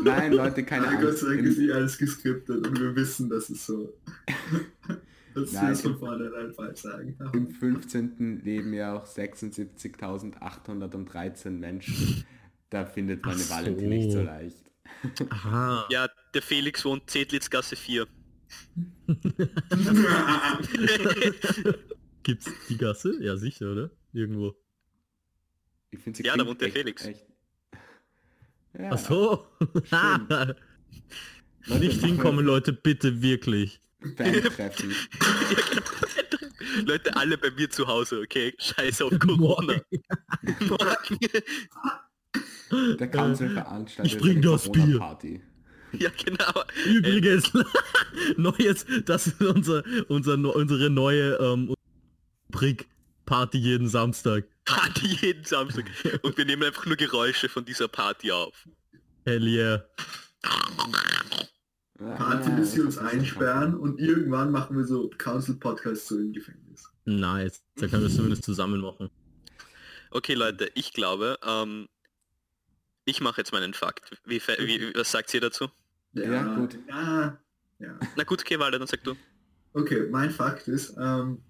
Nein, Leute, keine Ah, Gott Angst. sei Dank Im, ist eh alles geskriptet und wir wissen, dass es so. [LAUGHS] dass wir Nein, es von vornherein falsch sagen. Im 15. leben ja auch 76.813 Menschen. Da findet man Ach eine Valentin nicht so so. leicht. Aha. [LAUGHS] Ja, der Felix wohnt Zedlitzgasse 4. [LAUGHS] Gibt's die Gasse? Ja, sicher, oder? Irgendwo. Ich finde sie Ja, da wohnt der echt- Felix. Echt. Ja, Ach so. [LAUGHS] Leute, Nicht hinkommen, Leute, bitte wirklich. wir Fan-Treffen. Leute, alle bei mir zu Hause, okay? Scheiß auf Corona. Morgen. [LAUGHS] Der Kanzler veranstaltet ich bring eine das Bier. Corona-Party. ja, genau. Übrigens, [LAUGHS] neues, das ist unser, unser, unsere neue ähm, Brick Party jeden Samstag. Party jeden Samstag. Und wir nehmen einfach nur Geräusche von dieser Party auf. Hell yeah. Party, bis sie uns einsperren und irgendwann machen wir so Council Podcast so im Gefängnis. Nice. Da können wir es zumindest zusammen machen. Okay, Leute, ich glaube, ähm, ich mache jetzt meinen Fakt. Wie, wie, was sagt ihr dazu? Ja, gut. Ja, ja. Na gut, okay, Walter, dann sag du. Okay, mein Fakt ist, ähm,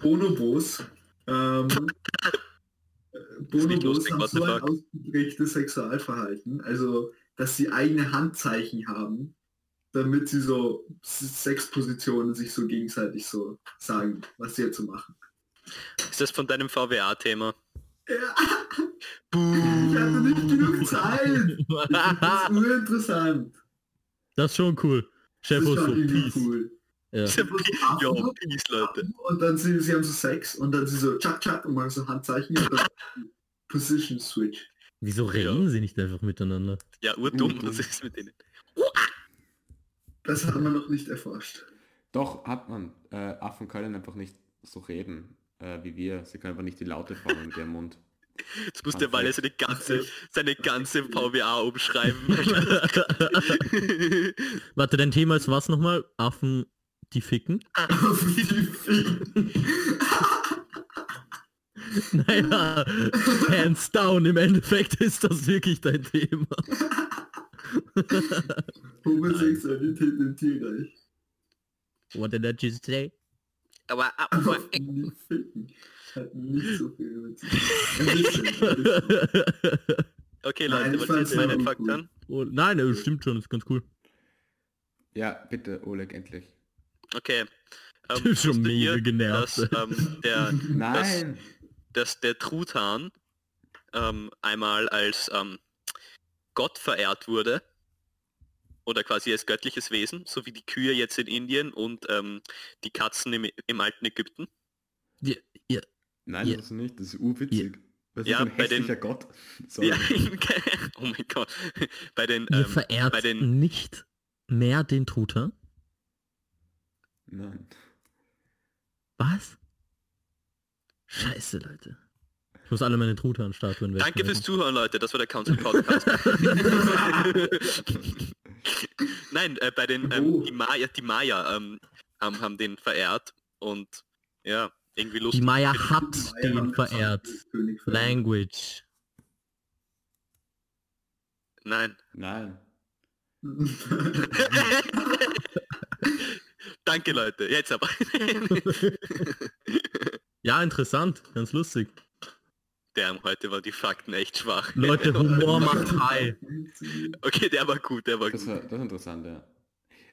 Bonobos, ähm, [LAUGHS] äh, Bonobos lustig, haben so ein ausgeprägtes Sexualverhalten, also dass sie eigene Handzeichen haben, damit sie so Sexpositionen sich so gegenseitig so sagen, was sie jetzt so machen. Ist das von deinem VWA-Thema? Ja, [LAUGHS] ich hatte nicht genug [LAUGHS] Zeit. Das ist urinteressant. Das ist schon cool. Chef Das ist so schon irgendwie peace. cool. Ja. Peace, Leute. Und dann sie, sie haben so Sex und dann sie so tschak tschak und machen so Handzeichen und dann [LAUGHS] Position Switch. Wieso reden sie nicht einfach miteinander? Ja, urdumm, was ist mit denen? Das haben wir noch nicht erforscht. Doch, hat man. Äh, Affen können einfach nicht so reden äh, wie wir. Sie können einfach nicht die Laute formen mit ihrem Mund. Jetzt muss der Walle seine ganze, seine ganze [LAUGHS] VWA umschreiben. [LAUGHS] Warte, dein Thema ist was nochmal? Affen, die ficken? [LAUGHS] Auf die Ficken. Naja, hands down, im Endeffekt ist das wirklich dein Thema. Homosexualität im Tierreich. What did I just say? aber, Ficken. Nicht so viel. Ein bisschen, ein bisschen. okay, Nein, Leute, ich wollt ihr jetzt meinen Fakt hören? oh, nein, das stimmt schon, ist ganz cool. Ja, bitte, Oleg, endlich. Okay. Du Ähm, bist [LAUGHS] schon mega ihr, genervt. Dass, ähm, der, [LAUGHS] Nein! dass der Truthahn ähm, einmal als ähm, Gott verehrt wurde oder quasi als göttliches Wesen, so wie die Kühe jetzt in Indien und ähm, die Katzen im, im alten Ägypten. Ja, ja, Nein, Ja. das ist nicht. Das ist urwitzig. Das ist Ja, ein bei den- hässlicher Gott. [LAUGHS] Sorry. Ja, [LAUGHS] oh mein Gott. Bei den, ihr ähm, verehrt bei den nicht mehr den Truter? Nein. Was? Scheiße, Leute. Ich muss alle meine Truthahn-Statuen Danke fürs. Zuhören, Leute. Das war der Council Podcast. [LAUGHS] Nein, äh, bei den ähm, Oh. die Maya, die Maya ähm, haben, haben den verehrt und ja, irgendwie lustig. Die Maya hat den verehrt. König verehrt. Language. Nein. Nein. [LAUGHS] Danke, Leute. Jetzt aber. [LAUGHS] Ja, interessant. Ganz lustig. Der heute war die Fakten echt schwach. Leute, [LAUGHS] Humor macht high. Okay, der war gut, der war Das, gut. war, das ist interessant, ja.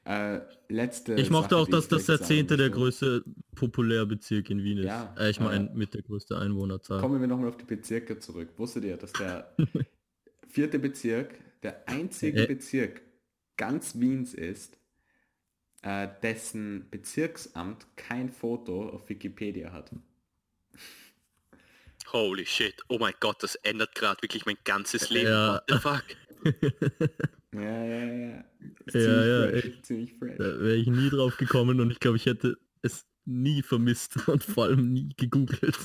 Äh, letzte Ich mochte Sache, auch, dass das der zehnte der größte Populärbezirk in Wien ist. Ja, äh, ich meine, äh, mit der größte Einwohnerzahl. Kommen wir nochmal auf die Bezirke zurück. Wusstet ihr, dass der [LAUGHS] vierte Bezirk der einzige Äh. Bezirk ganz Wiens ist, äh, dessen Bezirksamt kein Foto auf Wikipedia hat? Holy shit. Oh mein Gott, das ändert gerade wirklich mein ganzes Leben. Ja. What the fuck? [LAUGHS] Ja, ja, ja. Ist Ja, ziemlich ja, fresh, echt. ziemlich fresh. Da wäre ich nie drauf gekommen und ich glaube, ich hätte es nie vermisst [LAUGHS] und vor allem nie gegoogelt.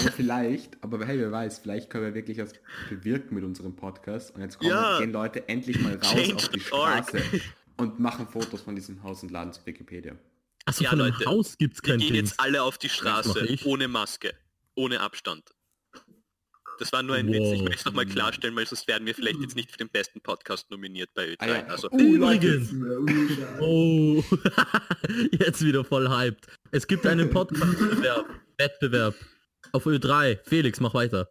Aber vielleicht, aber hey, wer weiß, vielleicht können wir wirklich was bewirken mit unserem Podcast und jetzt kommen Ja. gehen Leute endlich mal raus auf die. Straße und machen Fotos von diesem Haus und laden zu Wikipedia. Achso, Ja, Leute, Haus gibt's Wir kein gehen Ding. jetzt alle auf die Straße, ich. ohne Maske, ohne Abstand. Das war nur ein Witz. Ich möchte es nochmal klarstellen, weil sonst werden wir vielleicht jetzt nicht für den besten Podcast nominiert bei Ö3. Ah ja. Also, Leute. Übrigens. Oh, [LAUGHS] jetzt wieder voll hyped. Es gibt einen Podcast-Wettbewerb [LAUGHS] Wettbewerb auf Ö3. Felix, mach weiter.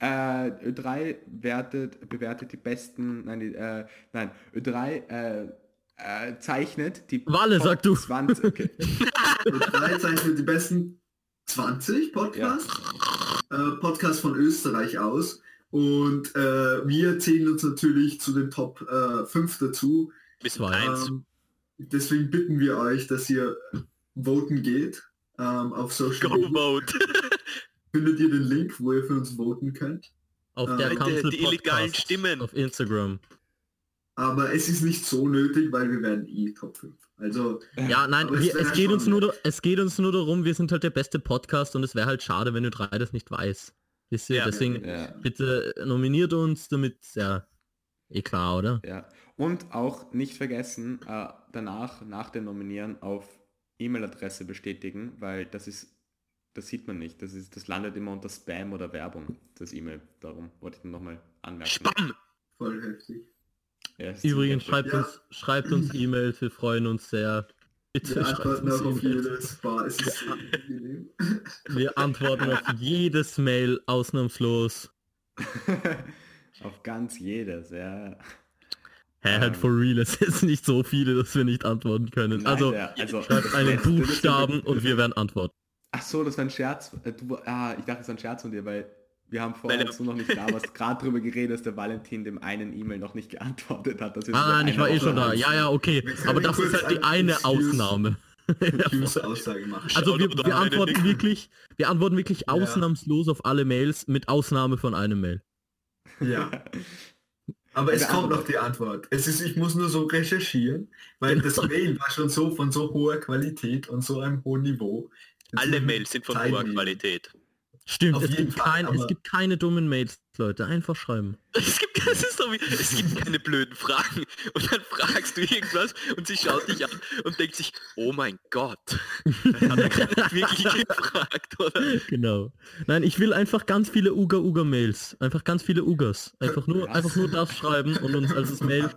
Äh, Ö3 wertet, bewertet die besten, nein, die, äh, nein, Ö3 äh, äh, zeichnet die Walle, Top sag du. 20, okay. [LAUGHS] Und drei zeichnet die besten 20 Podcasts, äh, Podcasts von Österreich aus. Und äh, wir zählen uns natürlich zu den Top äh, 5 dazu. Zwei. eins. Ähm, deswegen bitten wir euch, dass ihr voten geht. Ähm, auf Social Go Media vote. [LAUGHS] findet ihr den Link, wo ihr für uns voten könnt. Auf Äh, der die- Council die illegalen Podcast Stimmen. Auf Instagram. Aber es ist nicht so nötig, weil wir werden eh Top 5. Also Ja, nein, wir, es, geht uns nur, es geht uns nur darum, wir sind halt der beste Podcast und es wäre halt schade, wenn Ö3 das nicht weiß. Wisst ihr? Ja. Deswegen Ja, bitte nominiert uns, damit, ja, eh klar, oder? ja. Und auch nicht vergessen, äh, danach, nach dem Nominieren auf E-Mail-Adresse bestätigen, weil das ist, das sieht man nicht. Das ist, das landet immer unter Spam oder Werbung, das E-Mail. Darum wollte ich nochmal anmerken. Spam! Voll heftig. Ja, Übrigens, schreibt Ja. uns, schreibt uns E-Mails, wir freuen uns sehr. Bitte Wir schreibt antworten auf E-Mails. jedes Bar. Es ist angenehm. Wir antworten auf jedes Mail ausnahmslos. [LAUGHS] Auf ganz jedes, ja. Hä, Ähm. halt for real, es ist nicht so viele, dass wir nicht antworten können. Nein, also, der- also schreibt einen das das Buchstaben ja- und wir werden antworten. Ach so, das war ein Scherz. Äh, Du, ah, ich dachte, es war ein Scherz von dir, weil wir haben vorher, du noch nicht da warst, gerade drüber geredet, dass der Valentin dem einen E-Mail noch nicht geantwortet hat. Ah ich war eh schon da. Ja, ja, okay. Aber das ist halt die eine Excuse- Ausnahme. [LAUGHS] Machen. Also wir, wir antworten wirklich, wir antworten wirklich Ja. ausnahmslos auf alle Mails mit Ausnahme von einem Mail. Ja. Aber es kommt noch die Antwort. Es ist, ich muss nur so recherchieren, weil das [LAUGHS] Mail war schon so von so hoher Qualität und so einem hohen Niveau. Alle Mails sind von Zeit hoher nehmen. Qualität. Stimmt, es gibt, Fall, kein, es gibt keine dummen Mails, Leute. Einfach schreiben. [LAUGHS] Es gibt, das ist so wie, es gibt keine blöden Fragen. Und dann fragst du irgendwas und sie schaut dich an und denkt sich, oh mein Gott, das hat er gerade wirklich [LAUGHS] gefragt, oder? Genau. Nein, ich will einfach ganz viele Uga-Uga-Mails. Einfach ganz viele Ugas. Einfach nur, Was? einfach nur das schreiben und uns als [LAUGHS] Mail.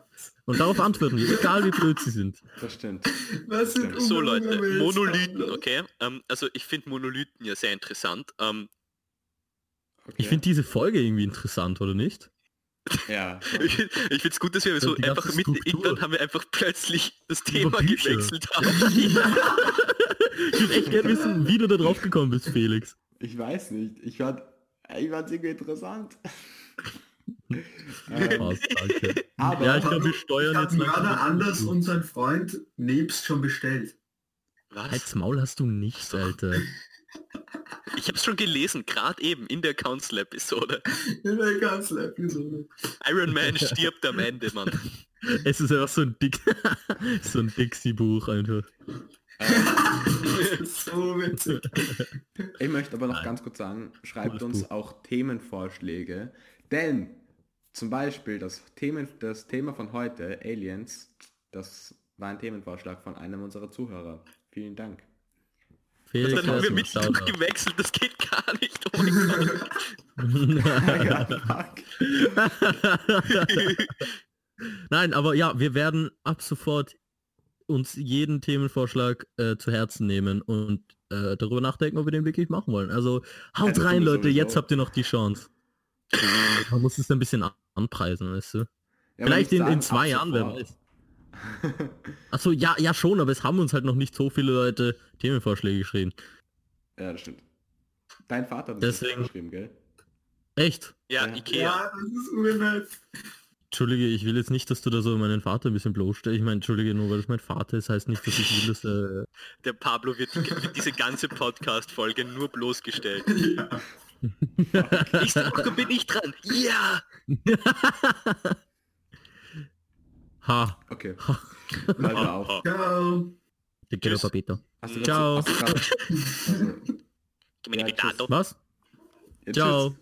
Und darauf antworten wir, egal wie blöd sie sind. Das stimmt. Was sind. So Leute? Monolithen, okay? Ähm, also ich finde Monolithen ja sehr interessant. Ähm, Okay. Ich finde diese Folge irgendwie interessant, oder nicht? ja. [LAUGHS] ich ich finde es gut, dass wir so einfach mitten, Struktur. irgendwann haben wir einfach plötzlich das Thema gewechselt haben. [LAUGHS] [LAUGHS] Ich würde echt gerne wissen, wie du da drauf gekommen bist, Felix. Ich weiß nicht. Ich fand ich fand's irgendwie interessant. ähm, aber Ja, ich glaube, wir steuern habe jetzt gerade anders zu. unseren Freund Nebst schon bestellt. Was? Halt's Maul hast du nicht, Alter. Ich habe es schon gelesen, gerade eben in der Council-Episode. In der ganzen Episode. Iron Man [LAUGHS] stirbt am Ende, Mann. Es ist einfach so ein Dick, [LAUGHS] so ein Dixie-Buch einfach. Das [LAUGHS] ist so witzig. ich möchte aber noch Nein. ganz kurz sagen, schreibt uns Buch. auch Themenvorschläge. Denn zum Beispiel das, Themen, das Thema von heute, Aliens, das war ein Themenvorschlag von einem unserer Zuhörer. Vielen Dank. Felix, Dann haben wir mit gewechselt, das geht gar nicht. Oh mein [LAUGHS] ja. [LAUGHS] Nein, aber ja, wir werden ab sofort uns jeden Themenvorschlag äh, zu Herzen nehmen und äh, darüber nachdenken, ob wir den wirklich machen wollen. Also haut Also, rein, Leute, jetzt habt ihr noch die Chance. Man muss es ein bisschen an- anpreisen, weißt du? Ja, Vielleicht in, in sagen, zwei ab Jahren, wer weiß. Achso, ja, ja schon, aber es haben uns halt noch nicht so viele Leute Themenvorschläge geschrieben. ja, das stimmt. Dein Vater hat Deswegen- das geschrieben, gell? Echt? Ja, Ja. Ikea. Ja, das ist unnett. Entschuldige, ich will jetzt nicht, dass du da so meinen Vater ein bisschen bloßstellst. Ich meine, entschuldige, nur weil das mein Vater ist, heißt nicht, dass ich will, dass äh, Der Pablo wird, wird diese ganze Podcast-Folge nur bloßgestellt. [LAUGHS] Ja. Nächste Woche bin ich dran. Ja! [LAUGHS] Ha, Okay. [LAUGHS] Also auf. Ciao. te quiero Tschüss. papito. Ciao. Dato. [LAUGHS] Was? ja, Ciao.